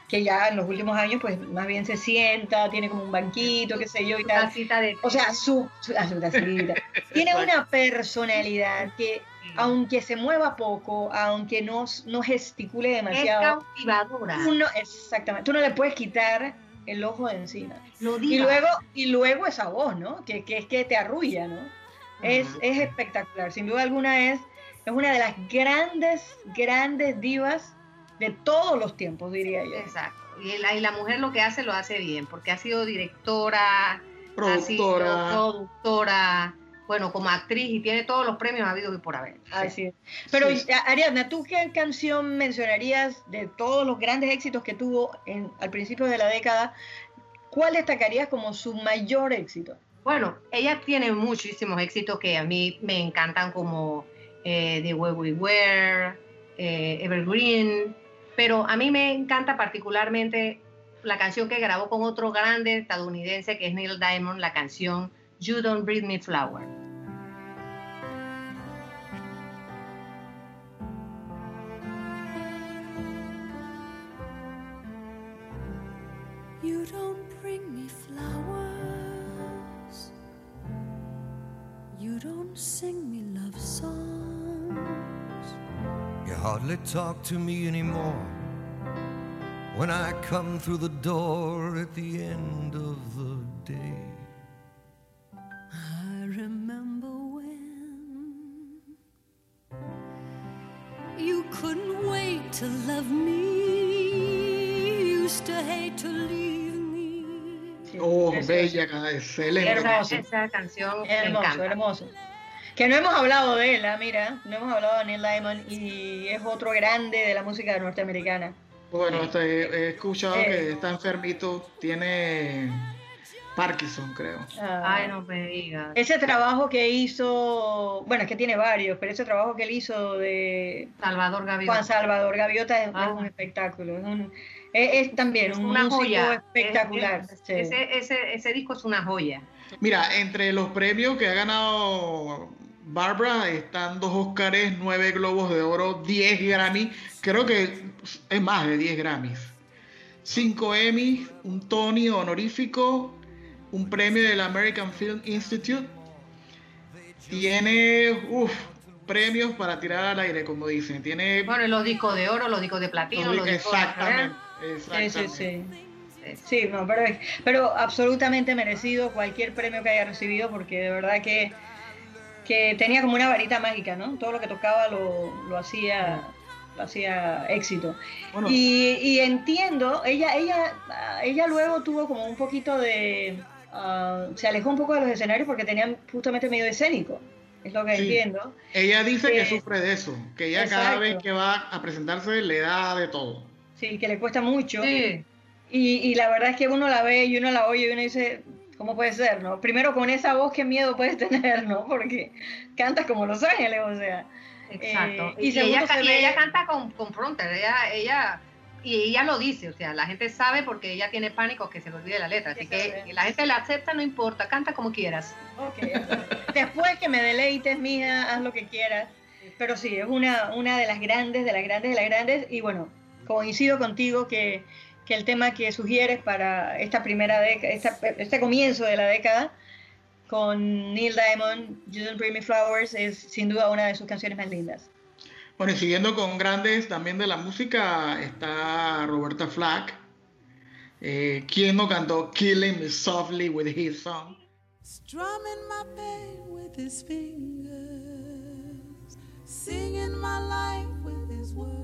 que ya en los últimos años, pues, más bien se sienta, tiene como un banquito, qué sé yo, y tal. de O sea, su, su, a su tacita. Tiene una personalidad que, aunque se mueva poco, aunque no, no gesticule es demasiado, cautivadora. tú no, exactamente, tú no le puedes quitar el ojo de encima. Lo Y luego, y luego esa voz, ¿no? Que, que es que te arrulla, ¿no? Es, espectacular. Sin duda alguna es, es una de las grandes, grandes divas de todos los tiempos, diría yo. Exacto. Y la, y la mujer lo que hace lo hace bien, porque ha sido directora, ha sido Productora. bueno, como actriz y tiene todos los premios habidos y por haber. Así es. Pero Sí. Ariadna, ¿tú qué canción mencionarías de todos los grandes éxitos que tuvo en, al principio de la década? ¿Cuál destacarías como su mayor éxito? Bueno, ella tiene muchísimos éxitos que a mí me encantan como eh, The Way We Were, eh, Evergreen, pero a mí me encanta particularmente la canción que grabó con otro grande estadounidense que es Neil Diamond, la canción You Don't Breathe Me Flower. Sing me love songs. You hardly talk to me anymore when I come through the door at the end of the day. I remember when you couldn't wait to love me. You used to hate to leave me. Oh, bella, ca- excelente. Hermoso. Esa canción Hermoso, hermoso. Que no hemos hablado de él, ah, mira, no hemos hablado de Neil Diamond y es otro grande de la música norteamericana. Bueno, hasta he, he escuchado Eh. que está enfermito, tiene Parkinson, creo. Ah, Ay, no me digas. Ese trabajo que hizo, bueno, es que tiene varios, pero ese trabajo que él hizo de Salvador Gaviota. Juan Salvador Gaviota es, es Ah. un espectáculo, es, un- es- es también Es un una músico joya. espectacular. Es- es- sí. ese, ese, ese disco es una joya. Mira, entre los premios que ha ganado Barbara están dos Óscares, nueve Globos de Oro, 10 Grammy, creo que es más de 10 Grammys. Cinco Emmys, un Tony honorífico, un premio del American Film Institute. Tiene uf, premios para tirar al aire, como dicen. Tiene Bueno, los discos de oro, los discos de platino, los discos de exactamente, Sí, exactamente. sí, sí. Sí, no, pero, pero absolutamente merecido cualquier premio que haya recibido porque de verdad que, que tenía como una varita mágica, ¿no? Todo lo que tocaba lo, lo hacía lo hacía éxito. Bueno, Y, y entiendo, ella, ella, ella luego tuvo como un poquito de... ah, se alejó un poco de los escenarios porque tenían justamente medio escénico, es lo que Sí. entiendo. ella dice que eh, sufre de eso, que ella cada exacto. vez que va a presentarse le da de todo. Sí, que le cuesta mucho. Sí, Y, y la verdad es que uno la ve y uno la oye y uno dice, ¿cómo puede ser, no? Primero con esa voz, qué miedo puedes tener, ¿no? Porque cantas como Los Ángeles, o sea. exacto. Eh, y y, segundo ella, se y ve- ella canta con, con fronter, ella, ella, y ella lo dice, o sea, la gente sabe porque ella tiene pánico que se le olvide la letra, así Sí, que la gente la acepta, no importa, canta como quieras. Ok. Después que me deleites, mija, haz lo que quieras. Pero sí, es una, una de las grandes, de las grandes, de las grandes. Y bueno, coincido contigo que, que el tema que sugieres para esta primera década, esta- este comienzo de la década, con Neil Diamond, You Don't Bring Me Flowers, es sin duda una de sus canciones más lindas. Bueno, y siguiendo con grandes también de la música, está Roberta Flack. Eh, ¿Quién no cantó Killing Me Softly with His Song? Strumming my pain with his fingers, singing my life with his words,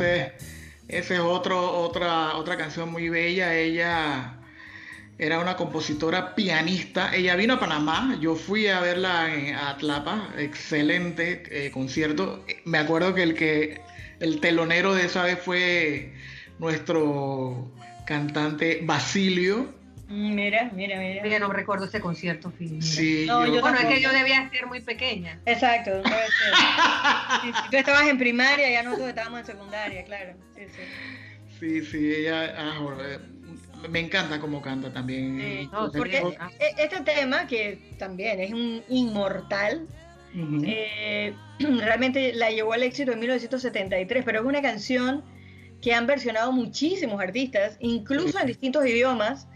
Ese es otro, otra, otra canción muy bella. Ella era una compositora pianista. Ella vino a Panamá. Yo fui a verla en Atlapa. Excelente eh, concierto. Me acuerdo que el que el telonero de esa vez fue nuestro cantante Basilio. Mm, Mira, mira, mira. Mira, no recuerdo ese concierto. Sí, No, yo Bueno, es que yo debía ser muy pequeña. Exacto. Sí, sí, tú estabas en primaria, ya nosotros estábamos en secundaria, claro. Sí, sí. Sí, sí, ella, ah, eh, me encanta cómo canta también. Sí, no, Entonces, Porque e- este tema, que también es un inmortal, eh, realmente la llevó al éxito en 1973, pero es una canción que han versionado muchísimos artistas, incluso en distintos idiomas.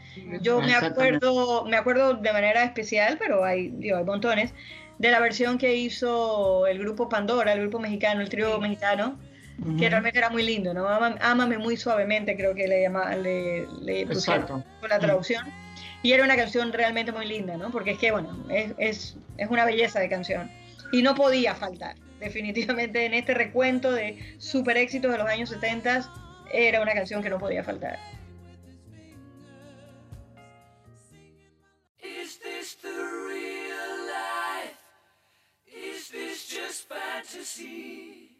Yo me acuerdo, me acuerdo de manera especial, pero hay, digo, hay montones, de la versión que hizo el grupo Pandora, el grupo mexicano, el trío Sí. mexicano, Ujú. que realmente era muy lindo, ¿no? Ámame muy suavemente, creo que le llama, le, le pusieron con la traducción. Y era una canción realmente muy linda, ¿no? Porque es que, bueno, es, es, es una belleza de canción. Y no podía faltar. Definitivamente en este recuento de super éxitos de los años 70 era una canción que no podía faltar. The real life? Is fantasy.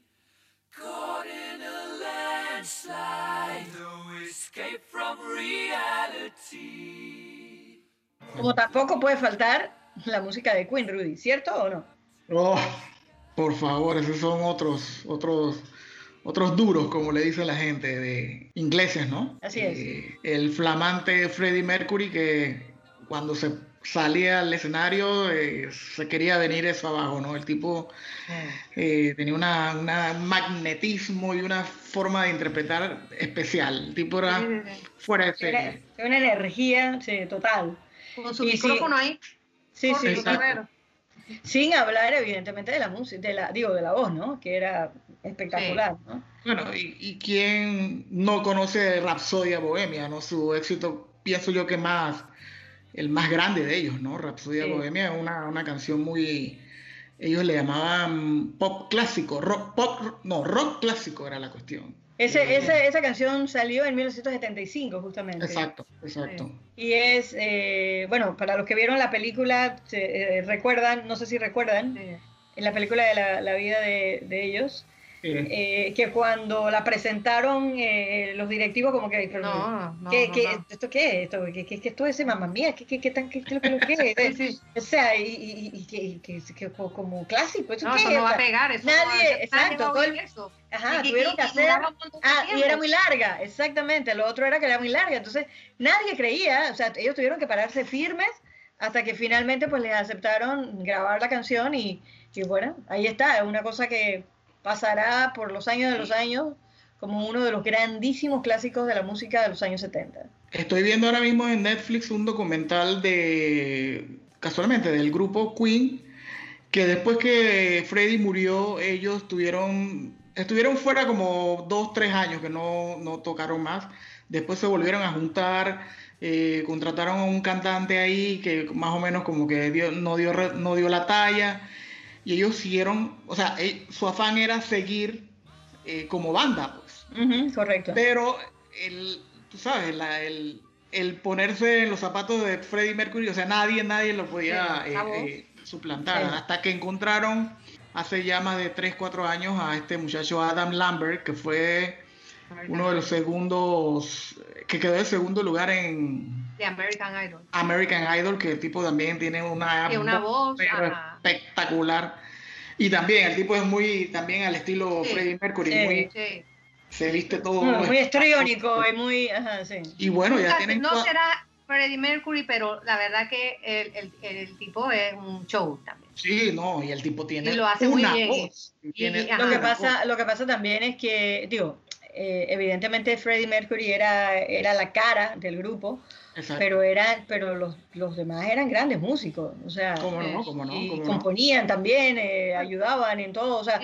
Caught in a landslide, no escape from reality. Como tampoco puede faltar la música de Queen, Rudy, ¿cierto o no? Oh, por favor, esos son otros, otros, otros duros, como le dice la gente, de ingleses, ¿no? Así es. Eh, el flamante Freddie Mercury que cuando se salía al escenario eh, se quería venir eso abajo, ¿no? El tipo eh, tenía una, una magnetismo y una forma de interpretar especial. El tipo era fuera de serie. era una energía sí, total. Con su Y sí. micrófono ahí. Sí, sí. Exacto. Sin hablar, evidentemente, de la música, de la, digo, de la voz, ¿no? Que era espectacular, ¿no? Bueno, y, y quién no conoce Rapsodia Bohemia, ¿no? Su éxito, pienso yo que más, el más grande de ellos, ¿no? Rapsodia Sí. Bohemia es una, una canción muy, ellos le llamaban pop clásico, rock, pop, no, rock clásico era la cuestión. Ese, ese- esa canción salió en 1975, justamente. Exacto, exacto. Y es, eh, bueno, para los que vieron la película, se, eh, recuerdan, no sé si recuerdan, Sí. en la película de la, la vida de, de ellos, Eh, eh, que cuando la presentaron eh, los directivos como que... pero, No, no, ¿qué, no, qué- no. ¿Esto qué es? ¿Esto, qué, qué- qué esto es? Mamá mía, ¿qué, qué, qué, tan, qué, qué, qué- qué es? Sí, sí. O sea, y, y, y que, que- que co- como clásico, ¿eso No, qué eso es? no va a pegar. Eso nadie- no va a- exacto, nadie va a todo el- eso. Ajá, Y- y- tuvieron y- que y hacer... Ah, y era muy larga, exactamente. Lo otro era que era muy larga. Entonces, nadie creía, o sea, ellos tuvieron que pararse firmes hasta que finalmente pues les aceptaron grabar la canción y, y bueno, ahí está, es una cosa que pasará por los años de los años como uno de los grandísimos clásicos de la música de los años 70. Estoy viendo ahora mismo en Netflix un documental de, casualmente, del grupo Queen, que después que Freddie murió, ellos tuvieron, estuvieron fuera como dos, tres años que no, no tocaron más. Después se volvieron a juntar, eh, contrataron a un cantante ahí que más o menos como que dio- no, dio, no dio la talla. Y ellos siguieron, o sea, eh, su afán era seguir eh, como banda, pues. Ujú, correcto. Pero el, tú sabes, la- el, el ponerse en los zapatos de Freddie Mercury, o sea, nadie, nadie lo podía Sí, eh, eh, suplantar. Sí. Hasta que encontraron hace ya más de 3, 4 años a este muchacho Adam Lambert, que fue uno de los segundos, que quedó en segundo lugar en De American Idol. American Idol, que el tipo también tiene una, Sí, una voz, pero ajá. Espectacular. Y también el tipo es muy, también al estilo Sí. Freddie Mercury, Sí. muy, Sí. se viste todo. Muy, muy histriónico y muy... Ajá, sí. Y bueno, ya Nunca- tienen no cua- será Freddie Mercury, pero la verdad que el, el, el tipo es un show también. Sí, no, y el tipo tiene Y lo hace muy una bien. voz. Y- tiene y- ajá. Lo que pasa, voz. lo que pasa también es que, digo, eh, evidentemente Freddie Mercury era, era la cara del grupo, Exacto. pero eran, pero los, los demás eran grandes músicos, o sea, ¿Cómo no? ¿Cómo no? y ¿Cómo no? componían también, eh, ayudaban en todo, o sea,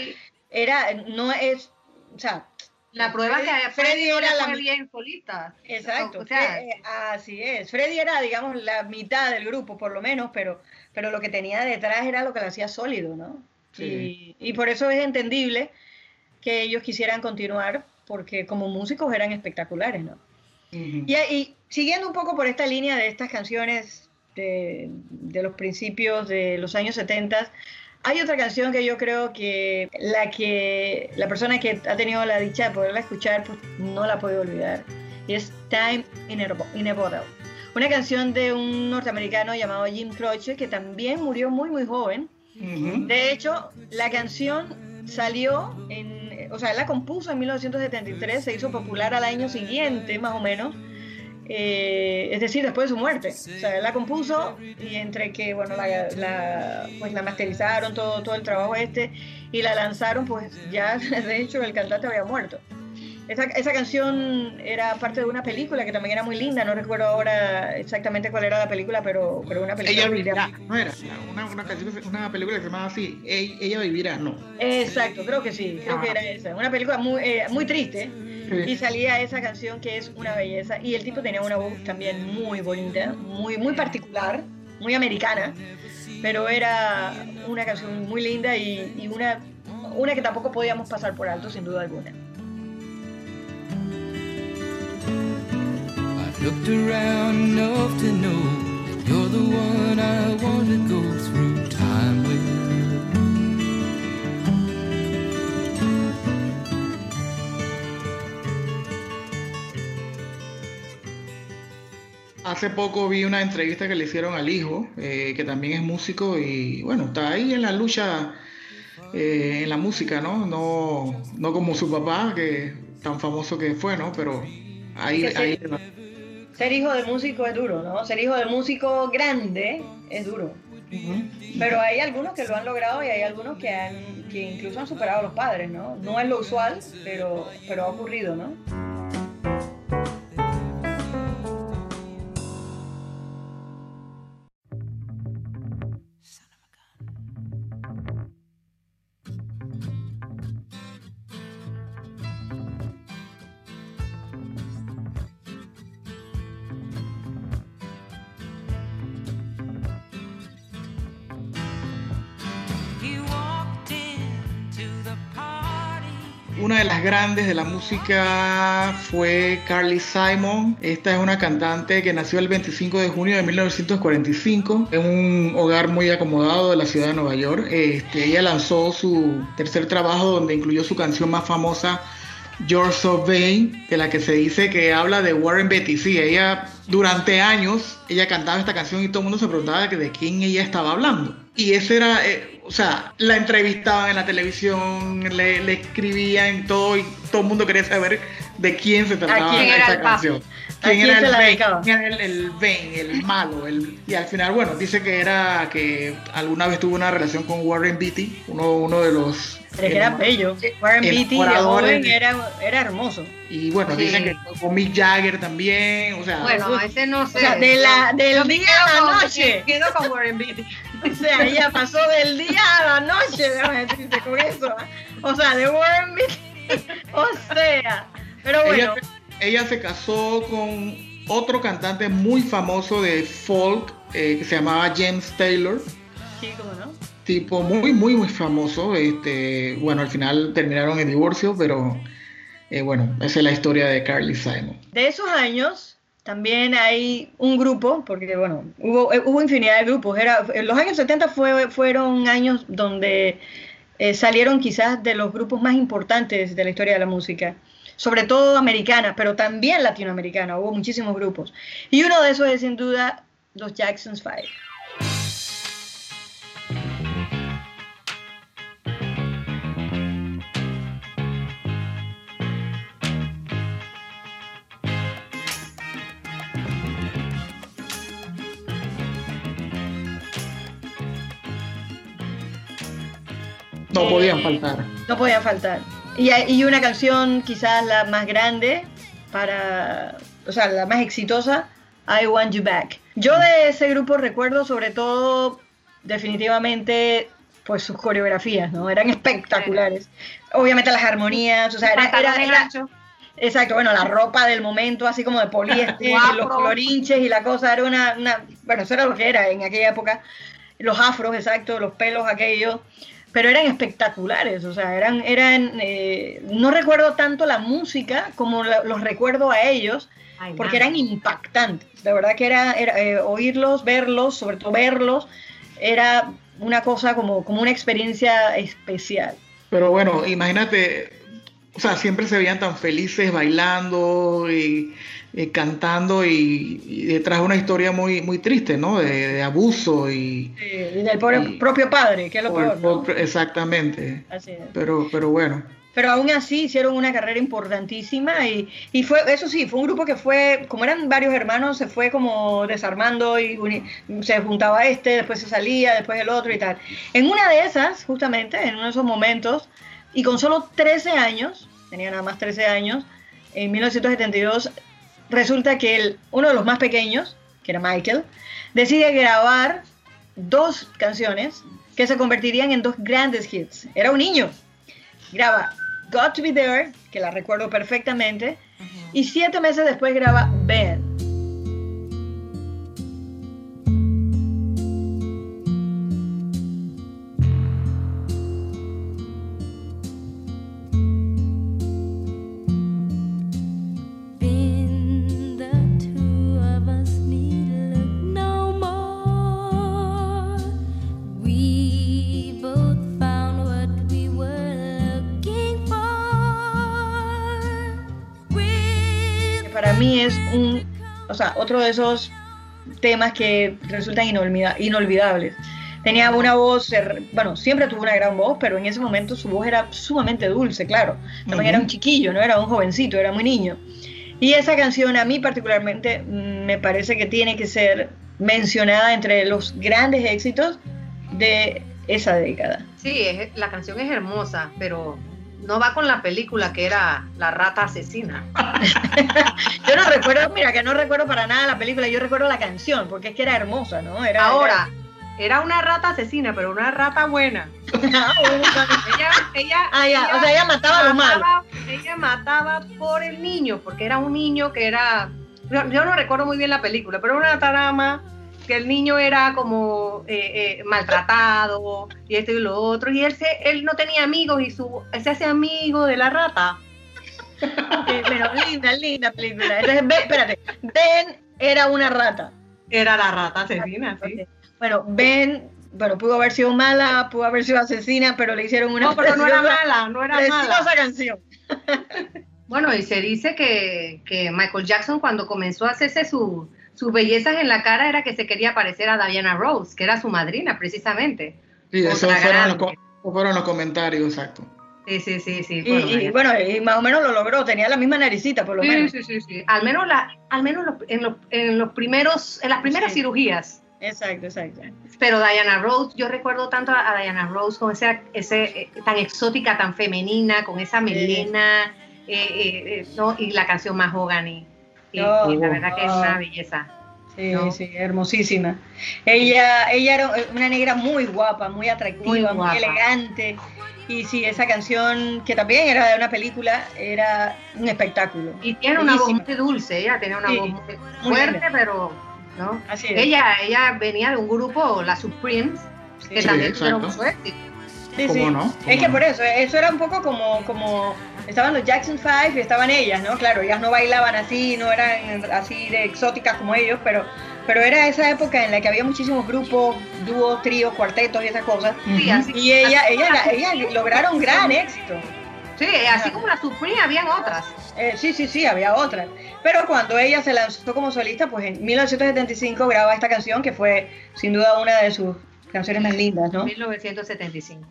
era, no es, o sea, La prueba es que le era la bien solita. Exacto, O sea, eh, así es. Freddy era, digamos, la mitad del grupo, por lo menos, pero, pero lo que tenía detrás era lo que lo hacía sólido, ¿no? Sí. Y, y por eso es entendible que ellos quisieran continuar, porque como músicos eran espectaculares, ¿no? Ujú. Y, y siguiendo un poco por esta línea de estas canciones de, de los principios de los años 70, hay otra canción que yo creo que la que la persona que ha tenido la dicha de poderla escuchar pues, no la podido olvidar. Y es Time in a, in a Bottle. Una canción de un norteamericano llamado Jim Croce que también murió muy muy joven. Ujú. De hecho, la canción salió en, o sea, él la compuso en 1973, se hizo popular al año siguiente, más o menos, eh, es decir, después de su muerte. O sea, él la compuso y entre que, bueno, la, la- pues la masterizaron, todo, todo el trabajo este, y la lanzaron, pues ya, de hecho, el cantante había muerto. Esa, esa canción era parte de una película que también era muy linda, no recuerdo ahora exactamente cuál era la película, pero, pero una película Ella vivirá, no era una, una, canción película que se llamaba así, Ella, vivirá, no. Exacto, creo que sí, creo que era esa. Una película muy, eh, muy triste y salía esa canción que es una belleza y el tipo tenía una voz también muy bonita, muy, muy particular, muy americana, pero era una canción muy linda y, y una, una que tampoco podíamos pasar por alto sin duda alguna. Looked around enough to know you're the one I want go through time with. Hace poco vi una entrevista que le hicieron al hijo, eh, que también es músico y bueno, está ahí en la lucha eh, en la música, ¿no? ¿no? No como su papá, que tan famoso que fue, ¿no? Pero ahí, ahí ser hijo de músico es duro, ¿no? Ser hijo de músico grande es duro. Pero hay algunos que lo han logrado y hay algunos que, han, que incluso han superado a los padres, ¿no? No es lo usual, pero, pero ha ocurrido, ¿no? Grandes de la música fue Carly Simon. Esta es una cantante que nació el 25 de junio de 1945 en un hogar muy acomodado de la ciudad de Nueva York. Este, ella lanzó su tercer trabajo donde incluyó su canción más famosa, George of Vain, de la que se dice que habla de Warren Beatty. Sí, ella durante años, ella cantaba esta canción y todo el mundo se preguntaba de quién ella estaba hablando. Y ese era, eh, o sea, la entrevistaban en la televisión, le, le escribían todo y todo el mundo quería saber de quién se trataba quién era esa el canción. ¿A quién la Bane? dedicaba? ¿Quién era el, el Bane, el malo? El, y al final, bueno, dice que era que alguna vez tuvo una relación con Warren Beatty, uno, uno de los... Pero que era bello. Warren Beatty de joven era, era hermoso. Y bueno, Sí. dicen que con Mick Jagger también, o sea... Bueno, ese no sé. O sea, de la, del día quedo a la noche. Quedo con Warren Beatty. O sea, ella pasó del día a la noche, déjame decirte con eso. ¿ah? O sea, de Warren Beatty. O sea, pero bueno. ella, ella se casó con otro cantante muy famoso de folk eh, que se llamaba James Taylor. Sí, cómo no. Tipo muy, muy, muy famoso. Este, bueno, al final terminaron en divorcio, pero eh, bueno, esa es la historia de Carly Simon. De esos años también hay un grupo, porque bueno, hubo, eh, hubo infinidad de grupos. Era, los años 70 fue, fueron años donde eh, salieron quizás de los grupos más importantes de la historia de la música, sobre todo americana, pero también latinoamericana. Hubo muchísimos grupos. Y uno de esos es sin duda los Jackson's Five. No Eh, podían faltar. No podía faltar. Y, y una canción quizás la más grande para, o sea, la más exitosa, I Want You Back. Yo de ese grupo recuerdo sobre todo definitivamente pues sus coreografías, ¿no? Eran espectaculares. Obviamente las armonías, o sea, era, era-. Exacto, bueno, la ropa del momento, así como de poliéster, los colorinches y la cosa, era una, una- bueno, eso era lo que era en aquella época, los afros, exacto, los pelos aquellos, pero eran espectaculares, o sea, eran, eran, eh, no recuerdo tanto la música como la- los recuerdo a ellos, Ay, porque man. eran impactantes, de verdad que era, era, eh, oírlos, verlos, sobre todo verlos, era una cosa como, como una experiencia especial. Pero bueno, imagínate, o sea, siempre se veían tan felices bailando y, y cantando y, y detrás una historia muy, muy triste, ¿no? De, de abuso y... Eh, del pobre- Y- propio padre, que es lo peor, exactamente. Así es. Pero, pero bueno. Pero aún así hicieron una carrera importantísima y, y fue, eso sí, fue un grupo que fue, como eran varios hermanos, se fue como desarmando y uni- se juntaba este, después se salía, después el otro y tal. En una de esas, justamente, en uno de esos momentos, y con solo 13 años, tenía nada más 13 años, en 1972, resulta que el, uno de los más pequeños, que era Michael, decide grabar dos canciones que se convertirían en dos grandes hits. Era un niño. Graba Got to Be There, que la recuerdo perfectamente, y siete meses después graba Ben. Sea, otro de esos temas que resultan inolvida- inolvidables. Tenía una voz, bueno, siempre tuvo una gran voz, pero en ese momento su voz era sumamente dulce, claro. También era un chiquillo, no era un jovencito, era muy niño. Y esa canción a mí particularmente mm, me parece que tiene que ser mencionada entre los grandes éxitos de esa década. Sí, es- la canción es hermosa, pero no va con la película que era La Rata Asesina. Yo no recuerdo, mira, que no recuerdo para nada la película, yo recuerdo la canción, porque es que era hermosa, ¿no? Era, Ahora, era una rata asesina, pero una rata buena. era- Ella, ella, ah, ya, o sea, ella mataba a los malos. mataba- ella mataba por el niño, porque era un niño que era. Yo, yo no recuerdo muy bien la película, pero era una trama que el niño era como eh, eh, maltratado y esto y lo otro, y él, se, él no tenía amigos y su, él se hace amigo de la rata. Sí, pero linda, linda película. Entonces, Ben- espérate, Ben era una rata. Era la rata asesina, sí. Bueno, Ben, bueno, pudo haber sido mala, pudo haber sido asesina, pero le hicieron una No, pero no era mala, no era mala. canción. Bueno, y se dice que, que Michael Jackson cuando comenzó a hacerse su, sus bellezas en la cara era que se quería parecer a Diana Rose, que era su madrina precisamente. Sí, esos fueron los, fueron comentarios, exacto. Sí, sí, sí, sí. Y, bueno, y, vaya. bueno, y más o menos lo logró, tenía la misma naricita, por lo sí, menos. sí, sí, sí. Al menos, la, al menos los- en, los, en los primeros, en las primeras Sí. cirugías. Exacto, exacto. Pero Diana Rose, yo recuerdo tanto a Diana Rose con ese, ese eh, tan exótica, tan femenina, con esa melena, eh, eh, eh, ¿no? y la canción Mahogany. Oh, y la verdad que es una belleza. Sí, ¿no? sí, hermosísima. Ella, ella era una negra muy guapa, muy atractiva, Muy elegante. Y sí, esa canción, que también era de una película, era un espectáculo. Y tiene una voz muy dulce, ella tenía una Sí, voz muy fuerte, pero ¿no? Así es. Ella, ella venía de un grupo, la Supremes, que Sí, también tuvieron éxito. Sí, ¿Cómo sí. no? Es ¿Cómo que no? por eso, eso era un poco como, como estaban los Jackson Five y estaban ellas, ¿no? Claro, ellas no bailaban así, no eran así de exóticas como ellos, pero, pero era esa época en la que había muchísimos grupos, dúos, tríos, cuartetos y esas cosas. Sí, así, Y ella, así ella, como la- ellas lograron gran éxito. sí, así como la Supreme, habían otras. Eh, sí, sí, sí, había otras. Pero cuando ella se lanzó como solista, pues en 1975 graba esta canción que fue sin duda una de sus canciones más lindas, ¿no? 1975.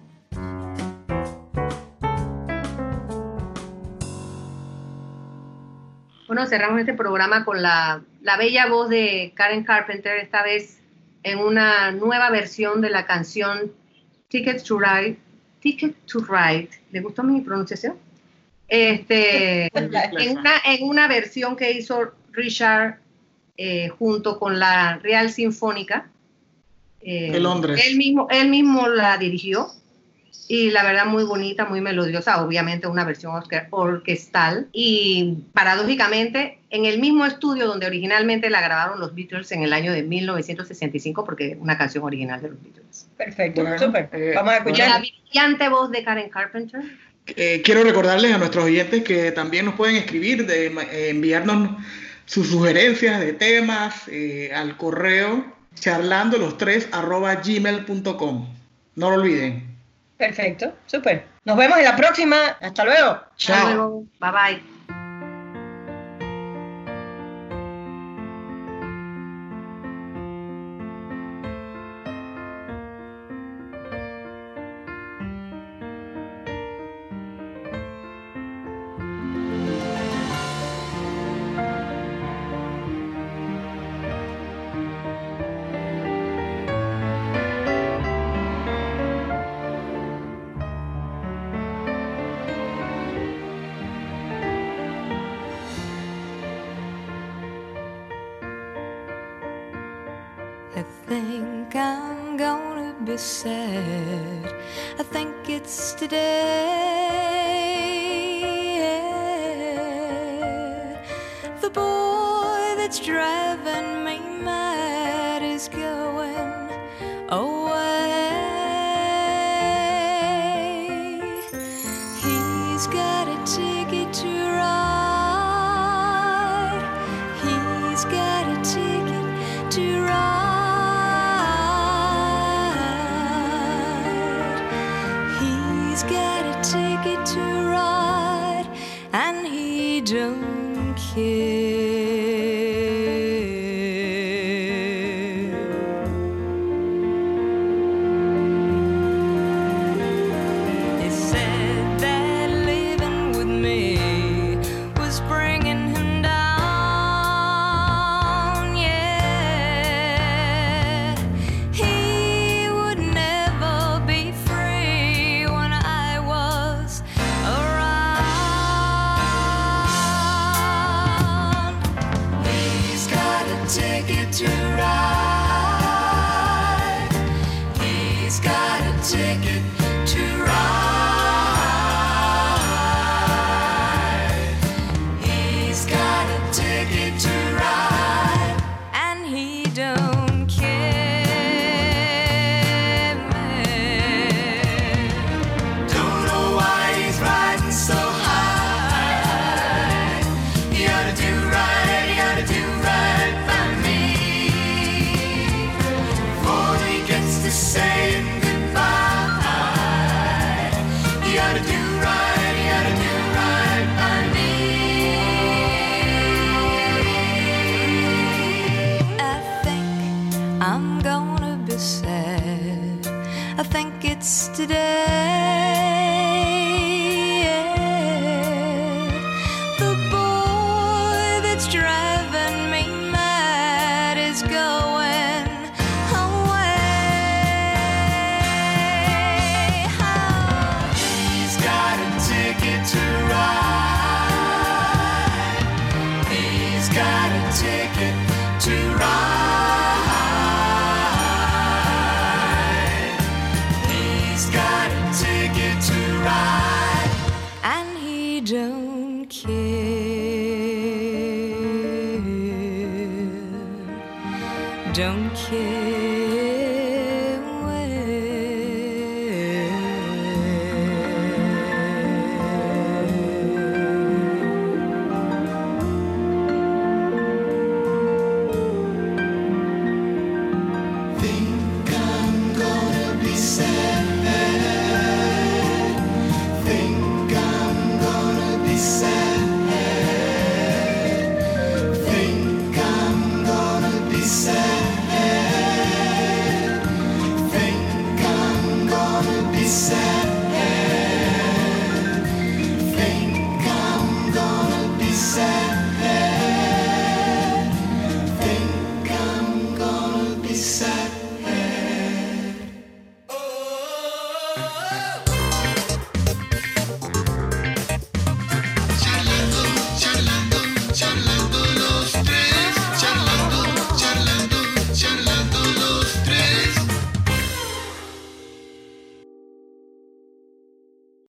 Bueno, cerramos este programa con la, la bella voz de Karen Carpenter, esta vez en una nueva versión de la canción Ticket to Ride. Ticket to Ride. ¿Le gustó mi pronunciación? Este, en, una, en una versión que hizo Richard eh, junto con la Real Sinfónica. Eh, De Londres. Él mismo, él mismo la dirigió y la verdad muy bonita, muy melodiosa, obviamente una versión orque- orquestal y paradójicamente en el mismo estudio donde originalmente la grabaron los Beatles en el año de 1965 porque es una canción original de los Beatles. Perfecto, Bueno, súper. eh, Vamos a Y escuchar. la brillante voz de Karen Carpenter. Eh, quiero recordarles a nuestros oyentes que también nos pueden escribir, de, eh, enviarnos sus sugerencias de temas eh, al correo charlando los tres arroba gmail.com. No lo olviden. Perfecto, súper. Nos vemos en la próxima. Hasta luego. Hasta Chao. luego. Bye bye. I think I'm gonna be sad. I think it's today. The boy that's driving